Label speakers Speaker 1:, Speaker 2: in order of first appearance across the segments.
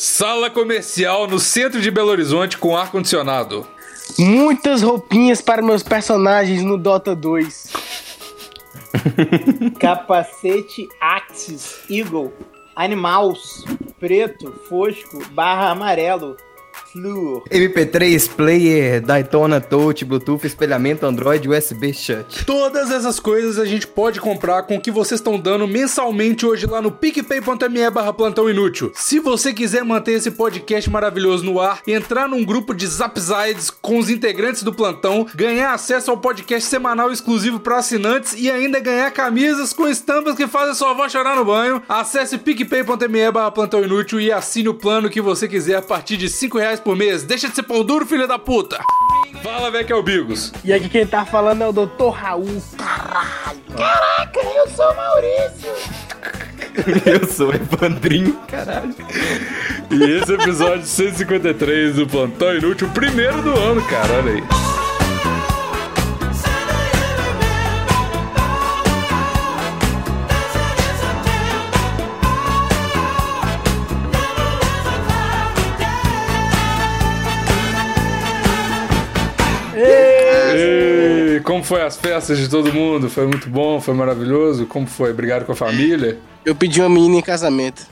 Speaker 1: Sala comercial no centro de Belo Horizonte com ar-condicionado.
Speaker 2: Muitas roupinhas para meus personagens no Dota 2.
Speaker 3: Capacete Axis Eagle Animals Preto Fosco barra amarelo Fluor.
Speaker 4: MP3, player, Daytona Touch, Bluetooth, espelhamento, Android, USB Shut.
Speaker 1: Todas essas coisas a gente pode comprar com o que vocês estão dando mensalmente hoje lá no picpay.me barra plantão inútil. Se você quiser manter esse podcast maravilhoso no ar, entrar num grupo de Zapsides com os integrantes do plantão, ganhar acesso ao podcast semanal exclusivo para assinantes e ainda ganhar camisas com estampas que fazem sua avó chorar no banho, acesse picpay.me barra plantão inútil e assine o plano que você quiser a partir de 5 reais por mês. Deixa de ser pão duro, filho da puta! Fala, velho, que é o Bigos.
Speaker 2: E aqui quem tá falando é o Dr. Raul. Caralho.
Speaker 3: Caraca, eu sou o Maurício.
Speaker 4: Eu sou Evandrinho, caralho.
Speaker 1: E esse é o episódio 153 do Plantão Inútil, o primeiro do ano, cara, olha aí. Como foi as festas de todo mundo? Foi muito bom, foi maravilhoso? Como foi? Obrigado com a família?
Speaker 2: Eu pedi uma menina em casamento.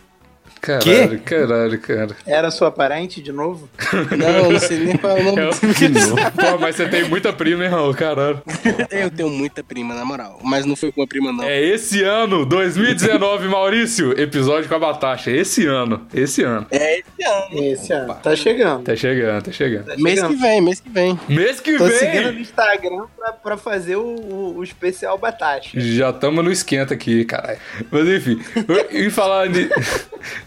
Speaker 1: Caralho, caralho, cara.
Speaker 3: Era sua parente de novo?
Speaker 2: Não, não sei nem qual é o nome.
Speaker 1: Eu... Pô, mas você tem muita prima, hein, Raul? Caralho.
Speaker 2: Eu tenho muita prima, na moral. Mas não foi com uma prima, não.
Speaker 1: É esse ano, 2019, Maurício. Episódio com a Batasha. Esse ano. Esse ano.
Speaker 2: É esse ano.
Speaker 3: Esse ano. Tá chegando.
Speaker 1: Tá chegando, tá chegando.
Speaker 3: Tá
Speaker 2: Mês
Speaker 3: chegando.
Speaker 2: que vem, mês que vem.
Speaker 1: Mês que
Speaker 3: Tô seguindo no
Speaker 1: vem.
Speaker 3: Instagram pra, pra fazer o, o, o especial Batata.
Speaker 1: Já tamo no esquenta aqui, caralho. Mas enfim, e falar de.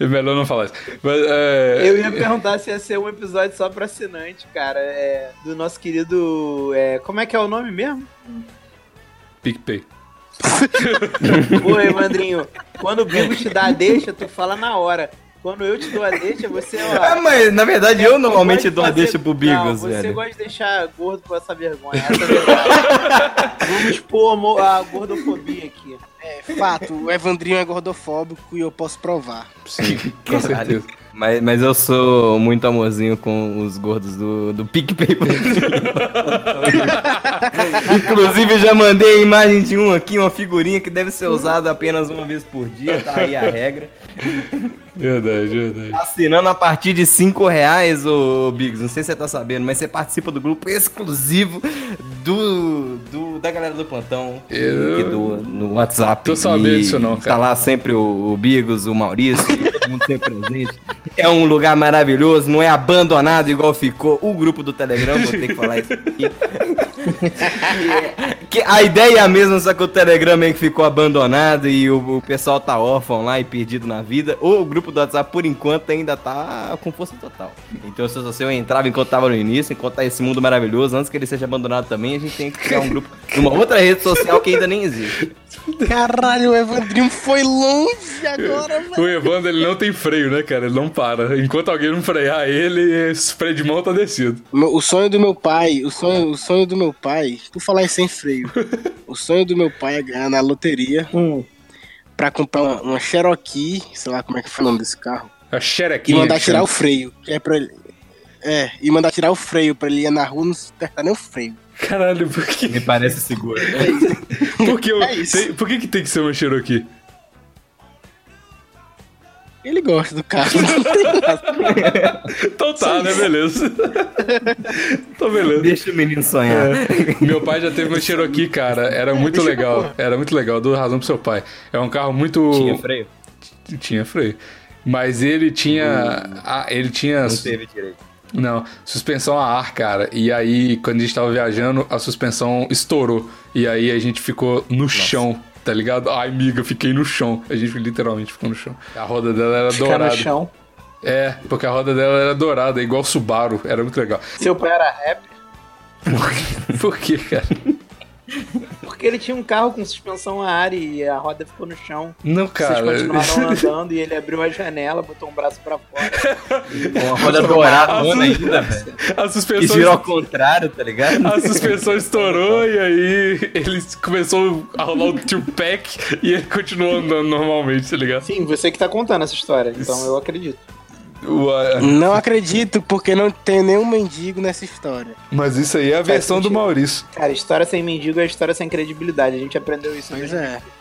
Speaker 1: É melhor não falar isso. Mas, é...
Speaker 3: Eu ia perguntar se ia ser um episódio só pra assinante, cara. É, do nosso querido. é, como é que é o nome mesmo?
Speaker 1: PicPay.
Speaker 3: Pô, Evandrinho, quando o Bigo te dá a deixa, tu fala na hora. Quando eu te dou a deixa, você. Ó,
Speaker 4: Ah, mas na verdade eu normalmente
Speaker 3: gosta de
Speaker 4: dou a
Speaker 3: fazer-
Speaker 4: deixa pro
Speaker 3: Não,
Speaker 4: Bigos,
Speaker 3: você
Speaker 4: velho.
Speaker 3: gosta de deixar gordo com essa vergonha. Essa é a. Vamos expor a a gordofobia aqui.
Speaker 2: É fato, o Evandrinho é gordofóbico e eu posso provar.
Speaker 1: Sim, com certeza.
Speaker 4: Mas, mas eu sou muito amorzinho com os gordos do, do PicPay. Inclusive, já mandei a imagem de um aqui, uma figurinha que deve ser usada apenas uma vez por dia, tá aí a regra.
Speaker 1: Verdade, verdade.
Speaker 4: Assinando a partir de 5 reais, ô Biggs, não sei se você tá sabendo, mas você participa do grupo exclusivo do, do da galera do plantão
Speaker 1: Eu-
Speaker 4: que doa no WhatsApp.
Speaker 1: Tô sabendo disso não, cara.
Speaker 4: Tá lá sempre o, o Bigos, o Maurício, todo mundo sempre presente. É um lugar maravilhoso, não é abandonado igual ficou o grupo do Telegram, vou ter que falar isso aqui. Que a ideia é a mesma, só que o Telegram meio que ficou abandonado e o, o pessoal tá órfão lá e perdido na vida. O grupo do WhatsApp, por enquanto, ainda tá com força total. Então, se você eu entrava enquanto tava no início, enquanto tá esse mundo maravilhoso, antes que ele seja abandonado também, a gente tem que criar um grupo numa outra rede social que ainda nem existe.
Speaker 2: Caralho, o Evandrinho foi longe agora, velho.
Speaker 1: O Evandro, ele não tem freio, né, cara? Ele não para. Enquanto alguém não frear ele, esse freio de mão tá descido.
Speaker 2: O sonho do meu pai, o sonho, o sonho do meu pai, por falar em sem freio, o sonho do meu pai é ganhar na loteria pra comprar uma, uma Cherokee, sei lá como é que foi o nome desse carro,
Speaker 1: A
Speaker 2: e
Speaker 1: xerequinha.
Speaker 2: mandar
Speaker 1: que
Speaker 2: tirar
Speaker 1: chama.
Speaker 2: o freio. Que é pra ele. É, e mandar tirar o freio pra ele ir na rua e não apertar nem o freio.
Speaker 1: Caralho, por que,
Speaker 4: Me parece seguro.
Speaker 1: por que, eu-
Speaker 2: É
Speaker 1: tem- por que, que tem que ser uma Cherokee?
Speaker 2: Ele gosta do carro.
Speaker 1: Então tá, né? Beleza. então beleza.
Speaker 4: Deixa o menino sonhar.
Speaker 1: Meu pai já teve uma Cherokee, cara. Era muito legal. Era muito legal. Dou razão pro seu pai. É um carro muito.
Speaker 4: Tinha freio?
Speaker 1: Tinha freio. Mas ele tinha. ah, ele tinha.
Speaker 4: Não teve direito.
Speaker 1: Não, suspensão a ar, cara. E aí, quando a gente tava viajando, a suspensão estourou. E aí a gente ficou no chão, tá ligado? Ai, amiga, fiquei no chão. A gente literalmente ficou no chão. A roda dela era
Speaker 3: Ficar
Speaker 1: dourada.
Speaker 3: no chão.
Speaker 1: É, porque a roda dela era dourada, igual Subaru. Era muito legal.
Speaker 3: Seu pai era rap.
Speaker 1: Por quê, cara?
Speaker 3: Porque ele tinha um carro com suspensão a ar e a roda ficou no chão.
Speaker 1: Não, cara.
Speaker 3: Vocês continuaram andando e ele abriu a janela, botou um braço pra fora.
Speaker 4: Uma roda douradona ainda, velho.
Speaker 1: A
Speaker 4: E
Speaker 1: suspensão,
Speaker 4: girou ao contrário, tá ligado?
Speaker 1: a suspensão estourou e aí ele começou a rolar o two-pack e ele continuou andando normalmente, tá ligado?
Speaker 3: Sim, você que tá contando essa história, então eu acredito.
Speaker 2: Não acredito, porque não tem nenhum mendigo nessa história.
Speaker 1: Mas isso aí é a versão do
Speaker 3: sentido.
Speaker 1: Maurício.
Speaker 3: Cara, história sem mendigo é história sem credibilidade. A gente aprendeu isso.
Speaker 2: Pois
Speaker 3: né?
Speaker 2: é.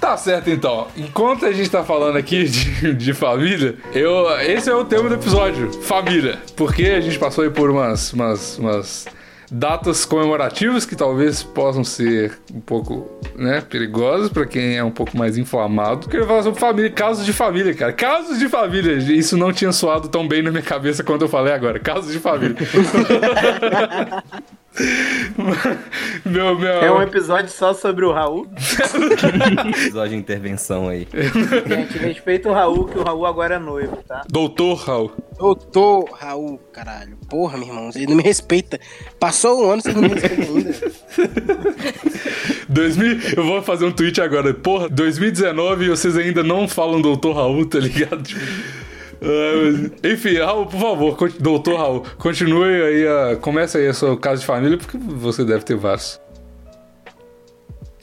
Speaker 1: Tá certo então. Enquanto a gente tá falando aqui de, de família, eu, esse é o tema do episódio: família. Porque a gente passou aí por umas, umas, umas datas comemorativas que talvez possam ser um pouco né, perigosas pra quem é um pouco mais inflamado. Queria falar sobre família, casos de família, cara. Casos de família. Isso não tinha soado tão bem na minha cabeça quanto eu falei agora. Casos de família. meu, meu.
Speaker 3: É um episódio só sobre o Raul.
Speaker 4: Episódio de intervenção aí.
Speaker 3: Gente, respeita o Raul, que o Raul agora é noivo, tá?
Speaker 1: Doutor Raul.
Speaker 2: Doutor Raul, caralho. Porra, meu irmão, você não me respeita. Passou um ano, você não me respeita ainda.
Speaker 1: 2000, eu vou fazer um tweet agora. Porra, 2019 e vocês ainda não falam Doutor Raul, tá ligado? Tipo, mas- enfim, Raul, por favor, Doutor Raul, continue aí, a, comece aí a sua casa de família, porque você deve ter vários.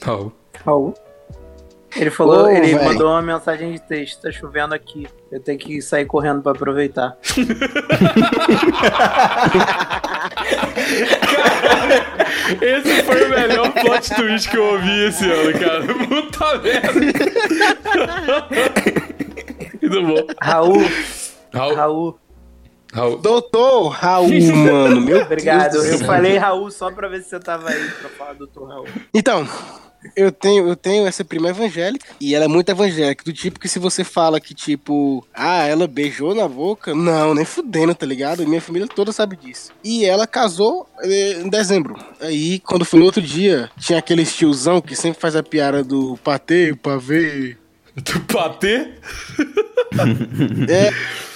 Speaker 1: Raul.
Speaker 3: Raul. Ele falou,
Speaker 2: Ô,
Speaker 3: ele
Speaker 2: véi.
Speaker 3: mandou uma mensagem de texto, tá chovendo aqui. Eu tenho que sair correndo pra aproveitar.
Speaker 1: Esse foi o melhor plot twist que eu ouvi esse ano, cara. Puta merda. Muito bom.
Speaker 3: Raul,
Speaker 1: Raul,
Speaker 3: Raul,
Speaker 1: Raul.
Speaker 2: Doutor Raul, mano, meu
Speaker 3: obrigado. Eu falei Raul só pra ver se você tava aí pra falar do Dr. Raul.
Speaker 2: Então, eu tenho, eu tenho essa prima evangélica e ela é muito evangélica, do tipo que se você fala que, tipo, ah, ela beijou na boca, não, nem fudendo, tá ligado? Minha família toda sabe disso. E ela casou eh, em dezembro. Aí, quando foi no outro dia, tinha aquele tiozão que sempre faz a piada do patê, pavê.
Speaker 1: Do patê?
Speaker 2: É,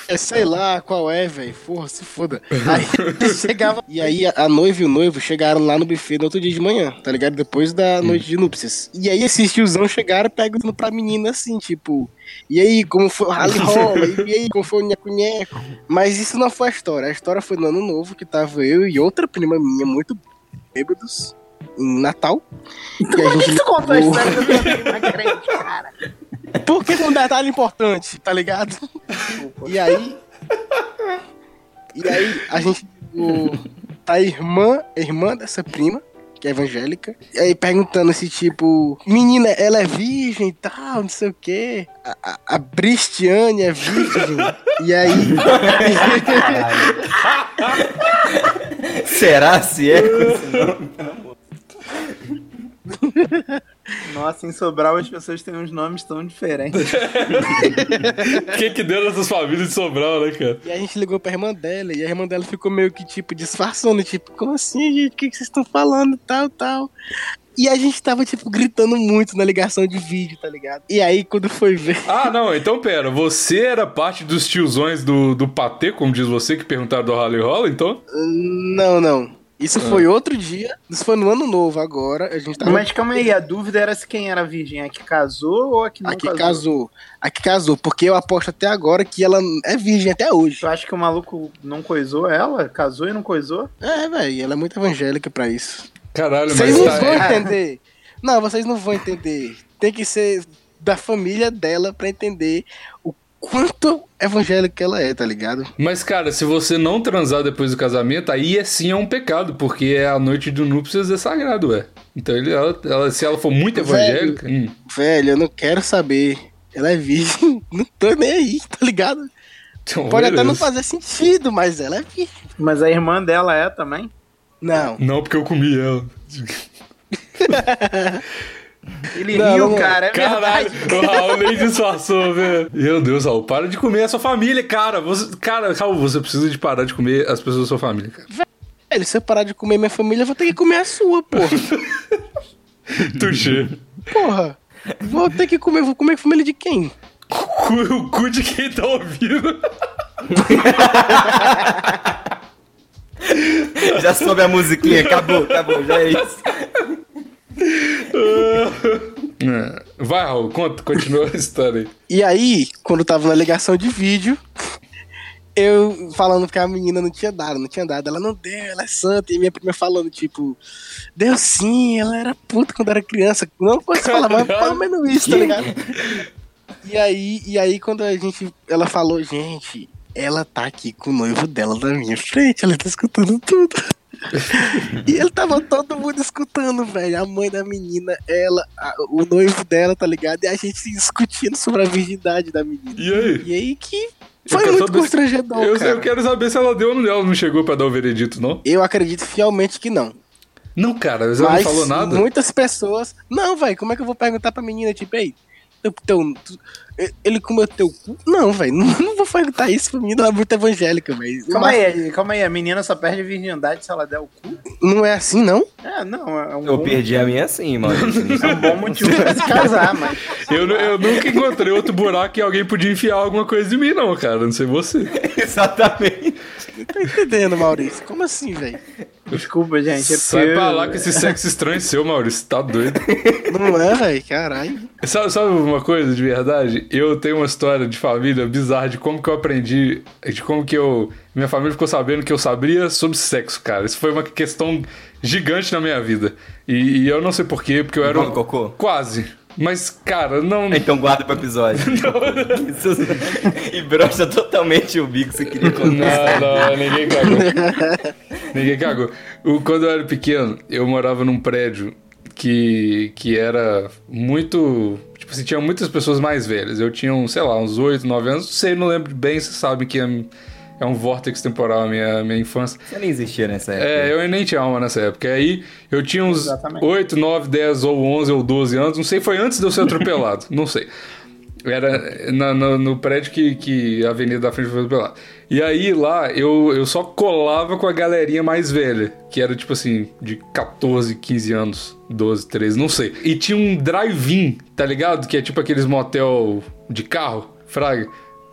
Speaker 2: é, sei lá qual é, velho. Porra, se foda. Aí chegava. E aí a, a noiva e o noivo chegaram lá no buffet no outro dia de manhã, tá ligado? Depois da noite de núpcias. E aí esses tiozão chegaram perguntando pra menina assim, tipo. E aí, como foi o rally rola? E aí, como foi o nheco-nheco? Mas isso não foi a história. A história foi no ano novo que tava eu e outra prima minha muito bêbados em Natal. E a
Speaker 3: Por que
Speaker 2: gente
Speaker 3: tu contou a história da prima crente, cara?
Speaker 2: Porque é um detalhe importante, tá ligado? E aí. E aí, a gente. O, tá a irmã, a irmã dessa prima, que é evangélica, e aí perguntando se, tipo, menina, ela é virgem e tal, não sei o quê. A, a, a Bristiane é virgem. E aí.
Speaker 4: Será se é? com esse nome?
Speaker 3: Nossa, em Sobral as pessoas têm uns nomes tão diferentes.
Speaker 1: O que que deu nessas famílias de Sobral, né, cara?
Speaker 2: E a gente ligou pra irmã dela, e a irmã dela ficou meio que, tipo, disfarçando, tipo, como assim, gente? O que, que vocês estão falando? Tal, tal. E a gente tava, tipo, gritando muito na ligação de vídeo, tá ligado? E aí, quando foi ver.
Speaker 1: Ah, não, então pera, você era parte dos tiozões do, do patê, como diz você, que perguntaram do Rally Rola, então?
Speaker 2: Não, não. Isso foi outro dia. Isso foi no ano novo agora. A gente tava.
Speaker 3: Mas calma aí, a dúvida era se quem era virgem, a que casou ou a que não
Speaker 2: a que
Speaker 3: casou?
Speaker 2: casou. A que casou. Porque eu aposto até agora que ela é virgem até hoje.
Speaker 3: Tu acha que o maluco não coisou ela? Casou e não coisou?
Speaker 2: É, velho. Ela é muito evangélica pra isso.
Speaker 1: Caralho,
Speaker 2: Vocês
Speaker 1: mas
Speaker 2: não
Speaker 1: tá...
Speaker 2: vão
Speaker 3: é.
Speaker 2: entender. Não, vocês não vão entender. Tem que ser da família dela pra entender o quanto evangélica ela é, tá ligado?
Speaker 1: Mas, cara, se você não transar depois do casamento, aí é sim é um pecado, porque é a noite do núpcias é sagrado, ué. Então, ele, ela, ela- se ela for muito
Speaker 2: Velho.
Speaker 1: evangélica... hum.
Speaker 2: Velho, eu não quero saber. Ela é virgem. Não tô nem aí, tá ligado?
Speaker 1: Então,
Speaker 2: Pode até não
Speaker 1: beleza.
Speaker 2: fazer sentido, mas ela é virgem.
Speaker 3: Mas a irmã dela é também?
Speaker 2: Não.
Speaker 1: Não, porque eu comi ela.
Speaker 3: Ele
Speaker 2: Não,
Speaker 3: riu,
Speaker 2: não,
Speaker 3: cara, é
Speaker 1: Caralho,
Speaker 3: verdade.
Speaker 1: o Raul nem disfarçou, velho. Meu Deus, Raul, para de comer a sua família, cara. Você, cara, Raul, você precisa de parar de comer as pessoas da sua família, cara.
Speaker 2: Velho, se eu parar de comer minha família, eu vou ter que comer a sua, porra.
Speaker 1: Tuxê.
Speaker 2: Porra. Vou ter que comer, vou comer a família de quem?
Speaker 1: O cu de quem tá ouvindo.
Speaker 4: Já soube a musiquinha, acabou, acabou, já é isso.
Speaker 1: É. Vai, Raul, conta, continua a história aí.
Speaker 2: E aí, quando tava na ligação de vídeo, eu falando que a menina não tinha dado, não tinha dado. Ela não deu, ela é santa. E minha prima falando, tipo, deu sim, ela era puta quando era criança. Não pode falar, mas pelo menos isso, tá ligado? E aí, e aí, quando a gente. Ela falou, gente, ela tá aqui com o noivo dela na minha frente, ela tá escutando tudo. E ele tava todo mundo escutando, velho. A mãe da menina, ela, a- o noivo dela, tá ligado? E a gente discutindo sobre a virgindade da menina.
Speaker 1: E aí?
Speaker 2: E aí que
Speaker 1: Eu
Speaker 2: foi
Speaker 1: quero
Speaker 2: muito
Speaker 1: saber se-
Speaker 2: constrangedor,
Speaker 1: Eu, eu quero saber se ela deu ou não. Ela não chegou pra dar o veredito, não?
Speaker 2: Eu acredito fielmente que não.
Speaker 1: Não, cara, mas ela
Speaker 2: Mas
Speaker 1: não falou nada.
Speaker 2: muitas pessoas. Não, velho, como é que eu vou perguntar pra menina, tipo, ei, tu- ele comeu teu cu? Não, velho, não, não vou perguntar isso pra ela é muito evangélica, velho.
Speaker 3: Calma
Speaker 2: Mas
Speaker 3: aí, calma aí. A menina só perde a virgindade se ela der o cu?
Speaker 2: Não é assim, não?
Speaker 3: É, não, é um,
Speaker 4: Eu
Speaker 3: bom,
Speaker 4: perdi a minha assim, mano.
Speaker 3: é um bom motivo pra se casar, mas.
Speaker 1: Eu, eu nunca encontrei outro buraco que alguém podia enfiar alguma coisa em mim, não, cara. Não sei você.
Speaker 4: Exatamente.
Speaker 2: Não tô entendendo, Maurício. Como assim, velho?
Speaker 3: Desculpa, gente. É
Speaker 1: Sai pra lá com esse sexo estranho seu, Maurício. Tá doido.
Speaker 2: Não é, velho? Caralho.
Speaker 1: Sabe, sabe uma coisa de verdade? Eu tenho uma história de família bizarra de como que eu aprendi, de como que eu. Minha família ficou sabendo que eu sabia sobre sexo, cara. Isso foi uma questão gigante na minha vida. E, e eu não sei porquê, porque eu era. Um-
Speaker 4: cocô?
Speaker 1: Quase. Mas, cara, não.
Speaker 4: Então guarda pro episódio. E brocha totalmente o bico, você queria contar.
Speaker 1: Não, não, ninguém cagou. ninguém cagou. O- quando eu era pequeno, eu morava num prédio que, que era muito. Tipo assim, tinha muitas pessoas mais velhas. Eu tinha, uns, sei lá, uns 8, 9 anos. Não sei, não lembro bem, vocês sabem que é um vórtex temporal a minha, minha infância.
Speaker 4: Você nem existia nessa época.
Speaker 1: É, eu nem tinha alma nessa época. Aí eu tinha uns
Speaker 3: Exatamente.
Speaker 1: 8, 9, 10 ou 11 ou 12 anos. Não sei, foi antes de eu ser atropelado. não sei. Era na- no, no prédio que, que a avenida da frente foi atropelada. E aí lá eu, eu só colava com a galerinha mais velha, que era tipo assim, de 14, 15 anos, 12, 13, não sei. E tinha um drive-in, tá ligado? Que é tipo aqueles motel de carro, fraga.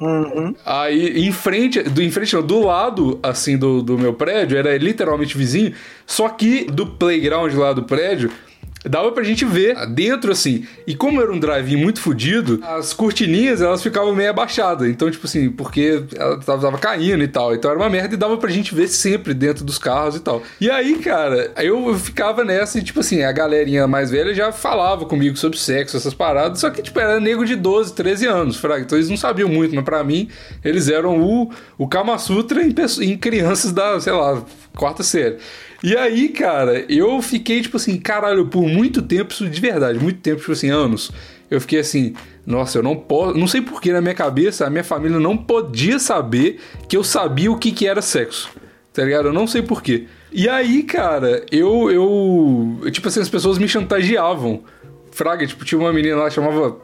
Speaker 2: Uhum.
Speaker 1: Aí, em frente, do, em frente não, do lado, assim, do, do meu prédio, era literalmente vizinho, só que do playground lá do prédio, dava pra gente ver dentro, assim. E como era um drive muito fodido, as cortininhas, elas ficavam meio abaixadas. Então, tipo assim, porque ela tava, caindo e tal. Então era uma merda e dava pra gente ver sempre dentro dos carros e tal. E aí, cara, eu, ficava nessa e, tipo assim, a galerinha mais velha já falava comigo sobre sexo, essas paradas. Só que, tipo, era nego de 12, 13 anos, fraga. Então eles não sabiam muito, mas pra mim, eles eram o, o Kama Sutra em, em crianças da, sei lá, quarta série. E aí, cara, eu fiquei, tipo assim, caralho, por muito tempo, isso de verdade, muito tempo, tipo assim, anos. Eu fiquei assim, nossa, eu não posso. Não sei porquê na minha cabeça, a minha família não podia saber que eu sabia o que, que era sexo. Tá ligado? Eu não sei porquê. E aí, cara, eu, eu. Tipo assim, as pessoas me chantageavam. Fraga, tipo, tinha uma menina lá chamava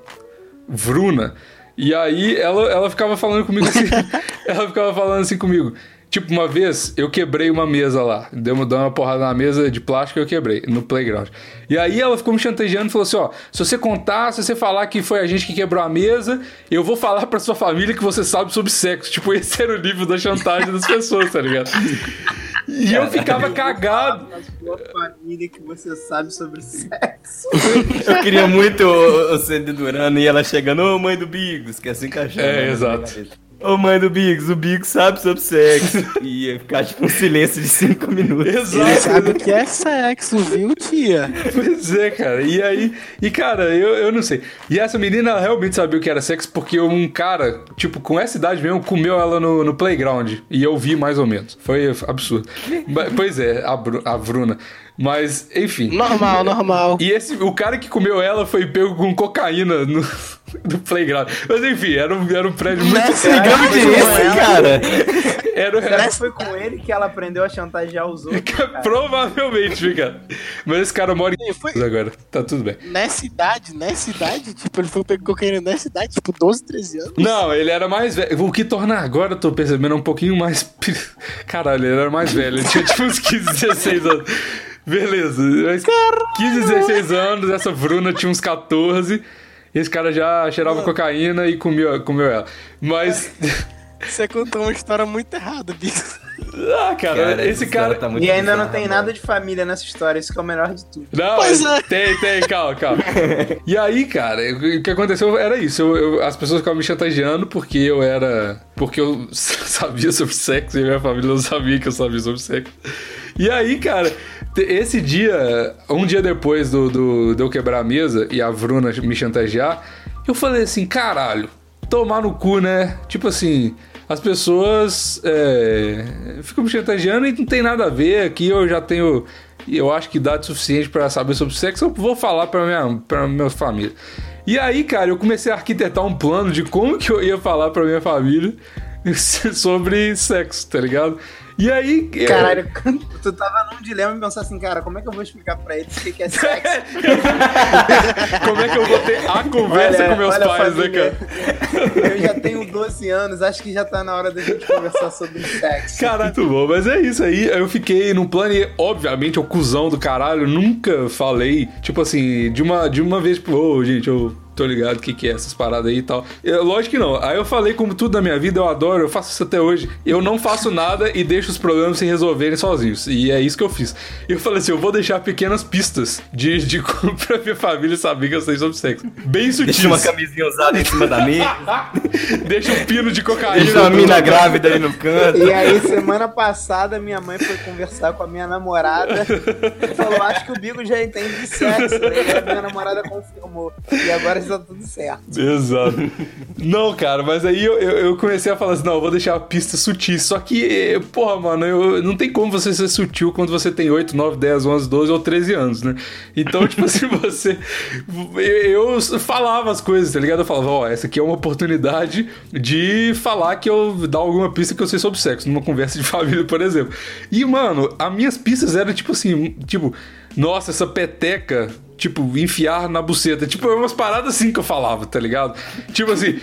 Speaker 1: Vruna. E aí ela, ela ficava falando comigo assim. ela ficava falando assim comigo. Tipo, uma vez eu quebrei uma mesa lá. Deu uma, deu uma porrada na mesa de plástico e eu quebrei, no playground. E aí ela ficou me chantageando e falou assim: ó, se você contar, se você falar que foi a gente que quebrou a mesa, eu vou falar pra sua família que você sabe sobre sexo. Tipo, esse era o nível da chantagem das pessoas, tá ligado? E eu ficava cagado.
Speaker 3: Na sua família que você sabe sobre sexo.
Speaker 4: Eu queria muito o, o Durano e ela chegando, ô mãe do Bigos, que é assim que a
Speaker 1: É,
Speaker 4: né,
Speaker 1: exato.
Speaker 4: Ô mãe do Bigos, o Bigos sabe sobre sexo. E ia ficar tipo um silêncio de 5 minutos.
Speaker 2: Ele
Speaker 1: Exato.
Speaker 2: sabe o que é sexo, viu, tia?
Speaker 1: Pois é, cara. E aí, e cara, eu, eu não sei. E essa menina ela realmente sabia o que era sexo porque um cara, tipo, com essa idade mesmo, comeu ela no, no playground. E eu vi mais ou menos. Foi absurdo. Mas, pois é, a, Bru- a Bruna. Mas, enfim.
Speaker 2: Normal, normal.
Speaker 1: E esse, o cara que comeu ela foi pego com cocaína no, no playground. Mas enfim, era um, era um prédio muito.
Speaker 4: Ligamos de esse, cara.
Speaker 1: Era,
Speaker 3: Será que foi com ele que ela aprendeu a chantagear os outros? cara?
Speaker 1: provavelmente, cara. Mas esse cara mora em
Speaker 2: Foi
Speaker 1: agora. Tá tudo bem.
Speaker 2: nessa idade, nessa idade, tipo, ele foi pegar cocaína nessa idade, tipo, 12, 13 anos.
Speaker 1: Não, ele era mais velho. O que torna agora, eu tô percebendo, um pouquinho mais. Caralho, ele era mais velho. Ele tinha tipo uns 15, 16 anos. Beleza. Mas 15, 16 anos, essa Bruna tinha uns 14. Esse cara já cheirava cocaína e comia, comeu ela. Mas.
Speaker 2: Você contou uma história muito errada, Bico.
Speaker 1: Ah, cara,
Speaker 4: Cara,
Speaker 1: esse cara.
Speaker 4: tá muito
Speaker 3: E ainda não tem
Speaker 4: mano.
Speaker 3: nada de família nessa história, isso que é o melhor de tudo.
Speaker 1: Não,
Speaker 2: Pois
Speaker 1: é- tem, tem, calma, calma. E aí, cara, o que aconteceu era isso. Eu, eu- as pessoas ficavam me chantageando porque eu era. Porque eu sabia sobre sexo e minha família não sabia que eu sabia sobre sexo. E aí, cara, esse dia, um dia depois do, do, de eu quebrar a mesa e a Bruna me chantagear, eu falei assim: caralho, tomar no cu, né? Tipo assim. As pessoas é, ficam me chantageando e não tem nada a ver. Aqui eu já tenho eu acho que idade suficiente pra saber sobre sexo, eu vou falar pra minha, pra minha família. E aí, cara, eu comecei a arquitetar um plano de como que eu ia falar pra minha família sobre sexo, tá ligado? E aí. eu-
Speaker 3: Caralho, tu tava num dilema e pensar assim, cara, como é que eu vou explicar pra eles o que que é sexo?
Speaker 1: como é que eu vou ter a conversa
Speaker 3: Olha-
Speaker 1: com meus
Speaker 3: olha,
Speaker 1: pais, né, cara?
Speaker 3: Eu já tenho 12 anos, acho que já tá na hora da gente conversar sobre sexo.
Speaker 1: Cara, muito bom, mas é isso aí. Eu fiquei num plano e, obviamente, o cuzão do caralho, nunca falei, tipo assim, de uma, de uma vez, tipo, ô, gente, eu tô ligado o que, que é essas paradas aí e tal. Eu, lógico que não. Aí eu falei, como tudo na minha vida, eu adoro, eu faço isso até hoje. Eu não faço nada e deixo os problemas se resolverem sozinhos. E é isso que eu fiz. E eu falei assim, eu vou deixar pequenas pistas de, de como pra minha família saber que eu sei sobre sexo. Bem sutis.
Speaker 4: Deixa uma camisinha usada em cima da mesa.
Speaker 1: Deixa um pino de cocaína.
Speaker 4: Deixa uma mina grávida ali no canto.
Speaker 3: E aí, semana passada, minha mãe foi conversar com a minha namorada e falou: Acho que o Bigo já entende de sexo. Aí a minha namorada confirmou. E agora está tudo certo.
Speaker 1: Exato. Não, cara, mas aí eu, eu, eu comecei a falar assim, não, eu vou deixar a pista sutil. Só que, eh, porra, mano, eu, não tem como você ser sutil quando você tem 8, 9, 10, 11, 12 ou 13 anos, né? Então, tipo assim, você... Eu, falava as coisas, tá ligado? Eu falava, ó, essa aqui é uma oportunidade de falar que eu... dar alguma pista que eu sei sobre sexo, numa conversa de família, por exemplo. E, mano, as minhas pistas eram, tipo assim, tipo... Nossa, essa peteca tipo, enfiar na buceta. Tipo, eram umas paradas assim que eu falava, tá ligado? Tipo assim,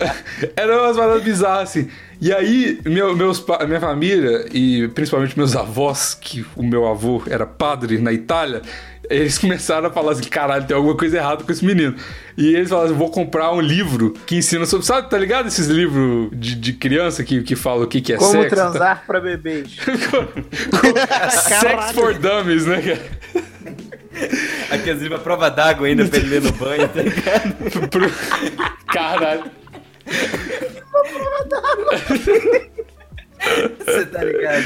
Speaker 1: eram umas paradas bizarras assim. E aí, meu, meus, minha família, e principalmente meus avós, que o meu avô era padre na Itália, eles começaram a falar assim: caralho, tem alguma coisa errada com esse menino. E eles falaram assim: vou comprar um livro que ensina sobre. Sabe, tá ligado? Esses livros de, de criança que, que falam o que, que é
Speaker 3: Como
Speaker 1: sexo?
Speaker 3: transar pra bebês.
Speaker 1: Sex for Dummies, né, cara?
Speaker 4: Aqueles livros à prova d'água ainda pra ele ler no banho, tá ligado?
Speaker 1: Pro... Caralho.
Speaker 4: Você tá ligado?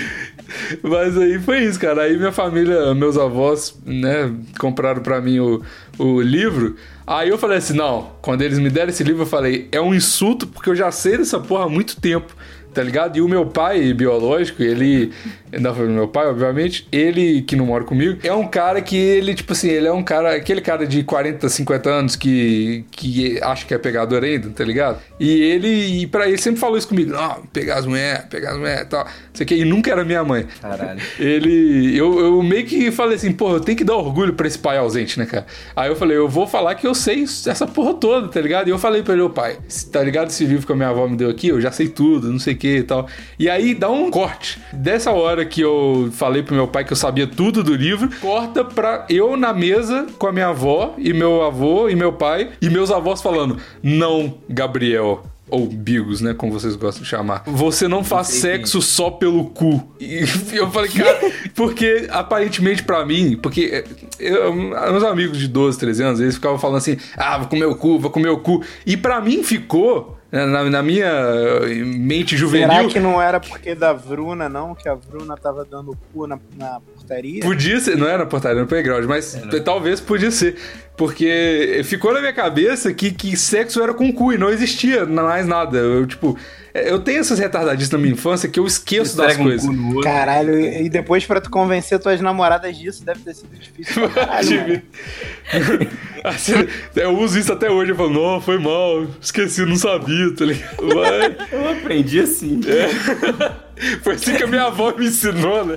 Speaker 1: Mas aí foi isso, cara. Aí minha família, meus avós, né, compraram pra mim o, o livro. Aí eu falei assim: não, quando eles me deram esse livro, eu falei, é um insulto, porque eu já sei dessa porra há muito tempo. Tá ligado? E o meu pai biológico, ele. Não meu pai, obviamente. Ele, que não mora comigo, é um cara que ele, tipo assim, ele é um cara. Aquele cara de 40, 50 anos que, que acha que é pegador ainda, tá ligado? E ele, e pra ele sempre falou isso comigo: não, pegar as mulheres, pegar as mulheres e tal. Isso aqui, e nunca era minha mãe.
Speaker 4: Caralho.
Speaker 1: Ele. Eu, eu meio que falei assim, porra, eu tenho que dar orgulho pra esse pai ausente, né, cara? Aí eu falei, eu vou falar que eu sei essa porra toda, tá ligado? E eu falei pra ele, ô pai, tá ligado esse livro que a minha avó me deu aqui? Eu já sei tudo, não sei o que e tal. E aí dá um corte. Dessa hora que eu falei pro meu pai que eu sabia tudo do livro, corta pra eu na mesa com a minha avó e meu avô e meu pai e meus avós falando: Não, Gabriel. Ou Bigos, né? Como vocês gostam de chamar. Você não faz sexo só pelo cu. E eu falei, cara, porque aparentemente pra mim, porque eu, meus amigos de 12, 13 anos, eles ficavam falando assim: ah, vou comer o cu, vou comer o cu. E pra mim ficou, na, na minha mente juvenil.
Speaker 3: Será que não era porque da Vruna, não? Que a Vruna tava dando o cu na, na portaria?
Speaker 1: Podia ser, não era portaria no playground, mas talvez podia ser. Porque ficou na minha cabeça que, que sexo era com cu e não existia mais nada. Eu, tipo, eu tenho essas retardadinhas na minha infância que eu esqueço das
Speaker 4: um
Speaker 1: coisas.
Speaker 3: Caralho, e depois pra tu convencer tuas namoradas disso deve ter sido difícil. Caralho.
Speaker 1: Assim, eu uso isso até hoje. Eu falo, não, foi mal, esqueci, não sabia, tá ligado? Mas
Speaker 4: Eu aprendi assim.
Speaker 1: foi assim que a minha avó me ensinou, né?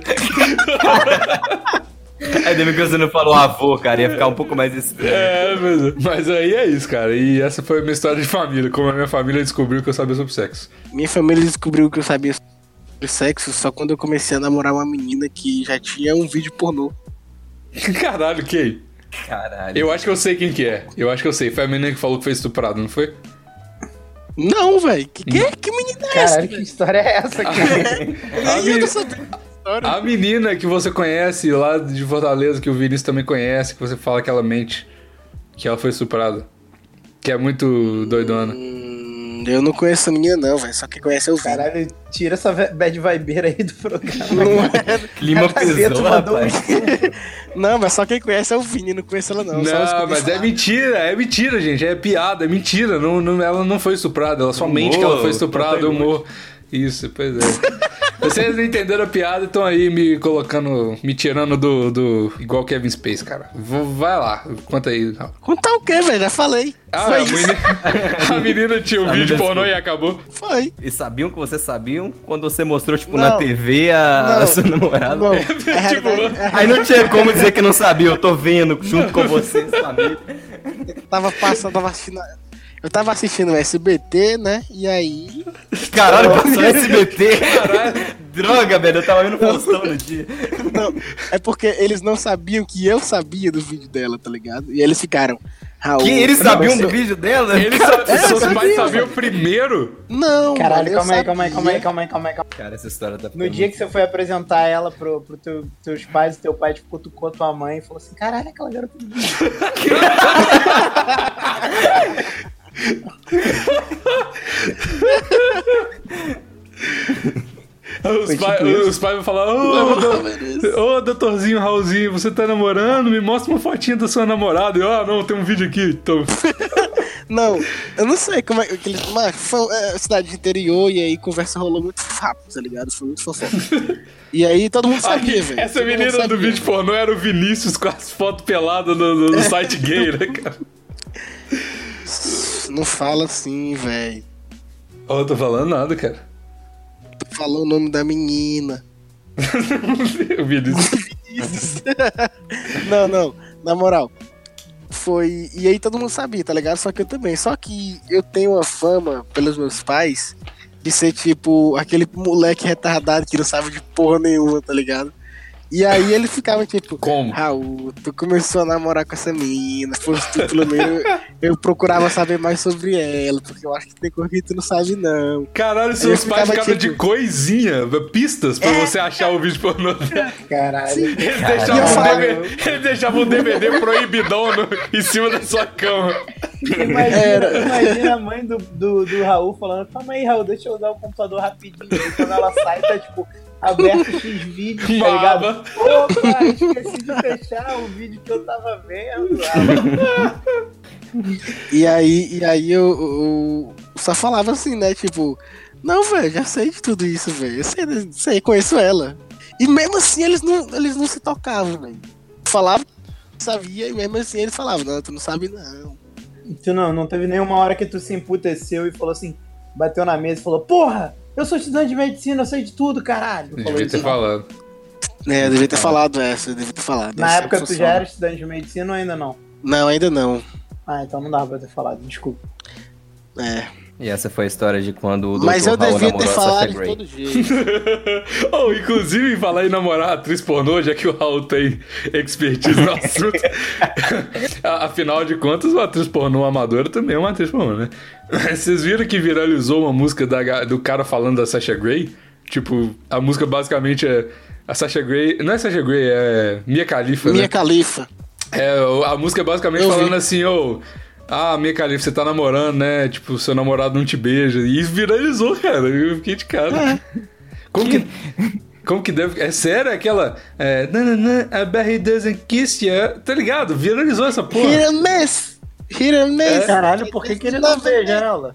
Speaker 4: Ainda bem que você não falou avô, cara. Ia ficar um pouco mais estranho.
Speaker 1: É, mas, mas aí é isso, cara. E essa foi a minha história de família, como a minha família descobriu que eu sabia sobre sexo.
Speaker 2: Minha família descobriu que eu sabia sobre sexo só quando eu comecei a namorar uma menina que já tinha um vídeo pornô.
Speaker 1: Caralho, quem?
Speaker 4: Caralho.
Speaker 1: Eu acho que eu sei quem que é. Eu acho que eu sei. Foi a menina que falou que foi estuprado, não foi?
Speaker 2: Não, velho. Que, que, que menina é essa?
Speaker 3: Caralho, que história é essa, cara?
Speaker 2: Eu
Speaker 1: meni-
Speaker 2: tô história.
Speaker 1: a menina que você conhece lá de Fortaleza, que o Vinícius também conhece, que você fala que ela mente, que ela foi estuprada. Que é muito doidona.
Speaker 2: Hum, eu não conheço essa menina, não, velho. Só que conhece é o Vini.
Speaker 3: Caralho, tira essa bad vibeira aí do programa.
Speaker 2: Não, é,
Speaker 4: Clima
Speaker 3: Cacete,
Speaker 4: pesou, rapaz.
Speaker 2: não, mas só quem conhece é o Vini, não conheço ela, não.
Speaker 1: Não, mas é mentira, é mentira, gente. É piada, é mentira. Não, não- ela não foi estuprada, ela só mente que ela foi estuprada,
Speaker 4: Humor,
Speaker 1: humor. Isso, pois é. Vocês não entenderam a piada e estão aí me colocando, me tirando do. do igual Kevin Space, cara. Vou- vai lá, conta aí.
Speaker 2: Contar o quê, velho? Já falei.
Speaker 1: Ah,
Speaker 2: Foi
Speaker 1: a
Speaker 2: isso.
Speaker 1: menina, a menina tinha um
Speaker 4: A
Speaker 1: vídeo pornô e acabou.
Speaker 2: Foi.
Speaker 4: E sabiam que vocês sabiam quando você mostrou, tipo,
Speaker 2: Não.
Speaker 4: na TV a, a
Speaker 2: Não.
Speaker 4: sua namorada?
Speaker 2: Não, a
Speaker 1: Tipo,
Speaker 2: a
Speaker 4: Aí não tinha como dizer que não sabia, eu tô vendo junto com vocês, sabia?
Speaker 2: tava passando, tava assistindo. Eu tava assistindo o SBT, né? E aí.
Speaker 4: Caralho, passou SBT. Droga, velho, eu tava vendo Faustão no dia.
Speaker 2: Não, é porque eles não sabiam que eu sabia do vídeo dela, tá ligado? E eles ficaram. Raul.
Speaker 4: Que eles sabiam
Speaker 2: você-
Speaker 4: do vídeo dela?
Speaker 1: Ele
Speaker 4: Cara,
Speaker 1: sabe, seus
Speaker 2: sabia,
Speaker 1: pais sabiam primeiro.
Speaker 2: Não,
Speaker 3: Caralho, calma aí, calma aí, calma aí, calma aí, calma aí, calma aí.
Speaker 4: Cara, essa história tá
Speaker 3: No dia que você foi apresentar ela pro, pro teu, teus pais, o teu pai te cutucou tua mãe e falou assim: caralho, aquela garota do vídeo.
Speaker 1: Os, pai-
Speaker 3: tipo
Speaker 1: os pais vão falar: Ô, do- ô, doutorzinho Raulzinho, você tá namorando? Me mostra uma fotinha da sua namorada. E, Ah, não, tem um vídeo aqui. Então.
Speaker 2: Não, eu não sei como é que eles. Mas foi é, cidade de interior e aí conversa rolou muito rápido, tá ligado? Foi muito fofoca. E aí todo mundo sabia, velho.
Speaker 1: essa menina do
Speaker 2: sabia.
Speaker 1: vídeo pornô era o Vinícius com as fotos peladas no, no- no site gay, né, cara?
Speaker 2: Não fala assim, velho.
Speaker 1: Ó, eu tô falando nada, cara.
Speaker 2: Falou o nome da menina.
Speaker 1: o Vinícius.
Speaker 2: Não, não, na moral. Foi. E aí todo mundo sabia, tá ligado? Só que eu também. Só que eu tenho uma fama pelos meus pais de ser tipo aquele moleque retardado que não sabe de porra nenhuma, tá ligado? E aí ele ficava tipo.
Speaker 1: Como?
Speaker 2: Raul, tu começou a namorar com essa menina, fosse tu pelo menos eu procurava saber mais sobre ela, porque eu acho que tem coisa que tu não sabe não.
Speaker 1: Caralho, seus
Speaker 2: Eu
Speaker 1: pais
Speaker 2: ficava,
Speaker 1: ficavam de
Speaker 2: tipo-
Speaker 1: coisinha, pistas pra você achar o vídeo pornô.
Speaker 3: Caralho.
Speaker 1: Eles
Speaker 2: eu
Speaker 1: deixavam, um
Speaker 2: falava-
Speaker 1: DVD, eles deixavam um DVD proibidão no- em cima da sua cama.
Speaker 3: Imagina,
Speaker 2: Era.
Speaker 3: imagina a mãe do, do, do Raul falando: calma aí, Raul, deixa eu usar o computador rapidinho. E quando ela sai, tá tipo. Aberto X vídeos, tá ligado? Opa, esqueci de fechar o vídeo que eu tava vendo.
Speaker 2: E aí, e aí eu, eu só falava assim, né? Tipo, não, velho, já sei de tudo isso, velho. Eu sei, sei, conheço ela. E mesmo assim eles não, eles não se tocavam, velho. Falava que sabia, e mesmo assim eles falavam, não, tu não sabe não.
Speaker 3: Tu não, não teve nenhuma hora que tu se emputeceu e falou assim, bateu na mesa e falou, porra, eu sou estudante de medicina, eu sei de tudo, caralho.
Speaker 1: Devia ter falado.
Speaker 2: É, eu devia ter falado essa, eu devia ter falado.
Speaker 3: Na
Speaker 2: Essa
Speaker 3: época tu já era estudante de medicina ou ainda não?
Speaker 2: Não, ainda não.
Speaker 3: Ah, então não dava pra ter falado, desculpa.
Speaker 2: É.
Speaker 4: E essa foi a história de quando o
Speaker 2: Mas
Speaker 4: Dr.
Speaker 2: eu
Speaker 4: Raul
Speaker 2: devia ter
Speaker 4: namorou a
Speaker 2: falado
Speaker 4: Sasha
Speaker 2: de
Speaker 4: Grey.
Speaker 2: todo jeito.
Speaker 1: oh, inclusive, falar em namorar atriz pornô, já que o Raul tem expertise no assunto. Afinal de contas, uma atriz pornô amadora também é uma atriz pornô, né? Vocês viram que viralizou uma música da do cara falando da Sasha Grey? Tipo, a música basicamente é. A Sasha Grey. Não é Sasha Grey, é Mia Khalifa,
Speaker 2: Minha
Speaker 1: né?
Speaker 2: califa.
Speaker 1: É, a música é basicamente
Speaker 2: Eu vi.
Speaker 1: falando assim, ô. Ah, Mia Khalifa, você tá namorando, né? Tipo, seu namorado não te beija. E viralizou, cara. Eu fiquei de cara. Como que. Como que deve. É sério aquela. É. "Nananã, A Barry doesn't kiss ya. Tá ligado? Viralizou essa
Speaker 2: Hit
Speaker 1: porra.
Speaker 2: and miss! Hit and miss!
Speaker 3: Caralho, por que, que ele não beija ela?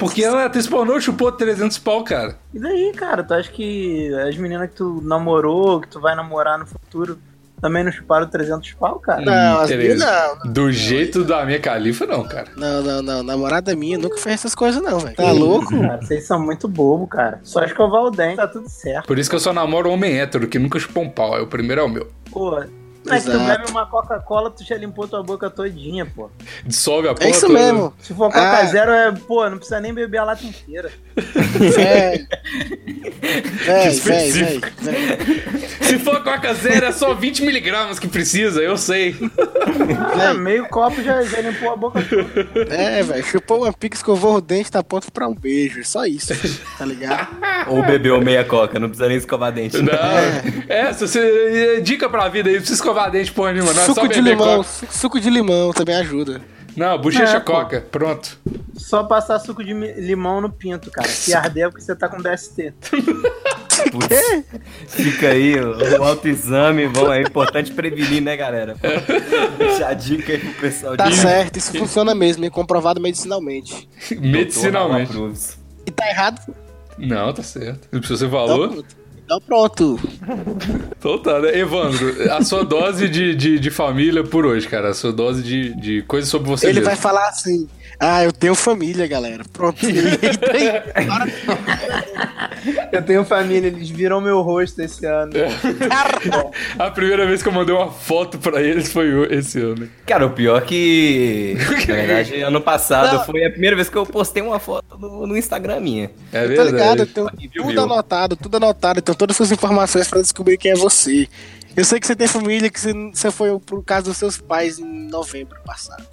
Speaker 1: Porque ela é atriz pornô chupou 300 pau, cara.
Speaker 3: E daí, cara, tu acha que as meninas que tu namorou, que tu vai namorar no futuro, também não chuparam 300 pau, cara?
Speaker 2: Não, as minhas não.
Speaker 1: Do jeito da minha califa, não, cara.
Speaker 2: Não, não, não. Namorada minha nunca fez essas coisas, não, velho. Tá louco?
Speaker 3: Cara, vocês são muito bobo, cara. Só escovar o dente, tá tudo certo.
Speaker 1: Por isso que eu só namoro homem hétero, que nunca chupou um pau. É o primeiro é o meu.
Speaker 3: Pô, não é que tu
Speaker 2: Exato.
Speaker 3: bebe uma Coca-Cola, tu já limpou tua boca todinha, pô.
Speaker 1: Dissolve a porra
Speaker 2: É isso
Speaker 1: toda.
Speaker 2: mesmo.
Speaker 3: Se for Coca
Speaker 2: Ah.
Speaker 3: Zero, é, pô, não precisa nem beber a lata inteira.
Speaker 2: Véi. Véi, véi, véi,
Speaker 1: específico.
Speaker 2: véi.
Speaker 1: Se for Coca Zero, é só 20 miligramas que precisa, eu sei.
Speaker 3: É, meio copo já, já limpou a boca toda.
Speaker 2: É, velho, chupou uma pica, escovou o dente, tá pronto pra um beijo. Só isso, tá ligado?
Speaker 4: Ou bebeu meia coca, não precisa nem escovar dente.
Speaker 1: Não. É, se você. Dica pra vida aí, precisa escovar dente porra nenhuma, não. É só
Speaker 2: suco de limão,
Speaker 1: coca.
Speaker 2: su- suco de limão também ajuda.
Speaker 1: Não, bochecha
Speaker 3: É, pô.
Speaker 1: coca. Pronto.
Speaker 3: Só passar suco de limão no pinto, cara. Se arder é porque você tá com DST.
Speaker 4: Putz, fica aí o, o autoexame, bom, é importante prevenir, né, galera? Deixar a dica aí pro pessoal.
Speaker 2: Tá
Speaker 4: de-
Speaker 2: certo, isso funciona mesmo, é comprovado medicinalmente.
Speaker 1: Medicinalmente.
Speaker 2: E tá errado?
Speaker 1: Não, tá certo. Se você
Speaker 2: Então
Speaker 1: falou,
Speaker 2: pronto. Então pronto.
Speaker 1: então tá, né? Evandro, a sua dose de, de, de família por hoje, cara. A sua dose de, de coisas sobre você
Speaker 2: Ele
Speaker 1: mesmo.
Speaker 2: vai falar assim: Ah, eu tenho família, galera. Pronto.
Speaker 3: Eu tenho família, eles viram meu rosto esse ano.
Speaker 1: A primeira vez que eu mandei uma foto pra eles foi esse ano.
Speaker 4: Cara, o pior que. Na verdade, ano passado foi a primeira vez que eu postei uma foto no, no Instagram minha.
Speaker 1: É
Speaker 2: tá ligado? Eu
Speaker 1: verdade.
Speaker 2: tenho
Speaker 4: Viu,
Speaker 2: tudo anotado, tudo anotado. Eu tenho todas as informações pra descobrir quem é você. Eu sei que você tem família, que você, foi por causa dos seus pais em novembro passado.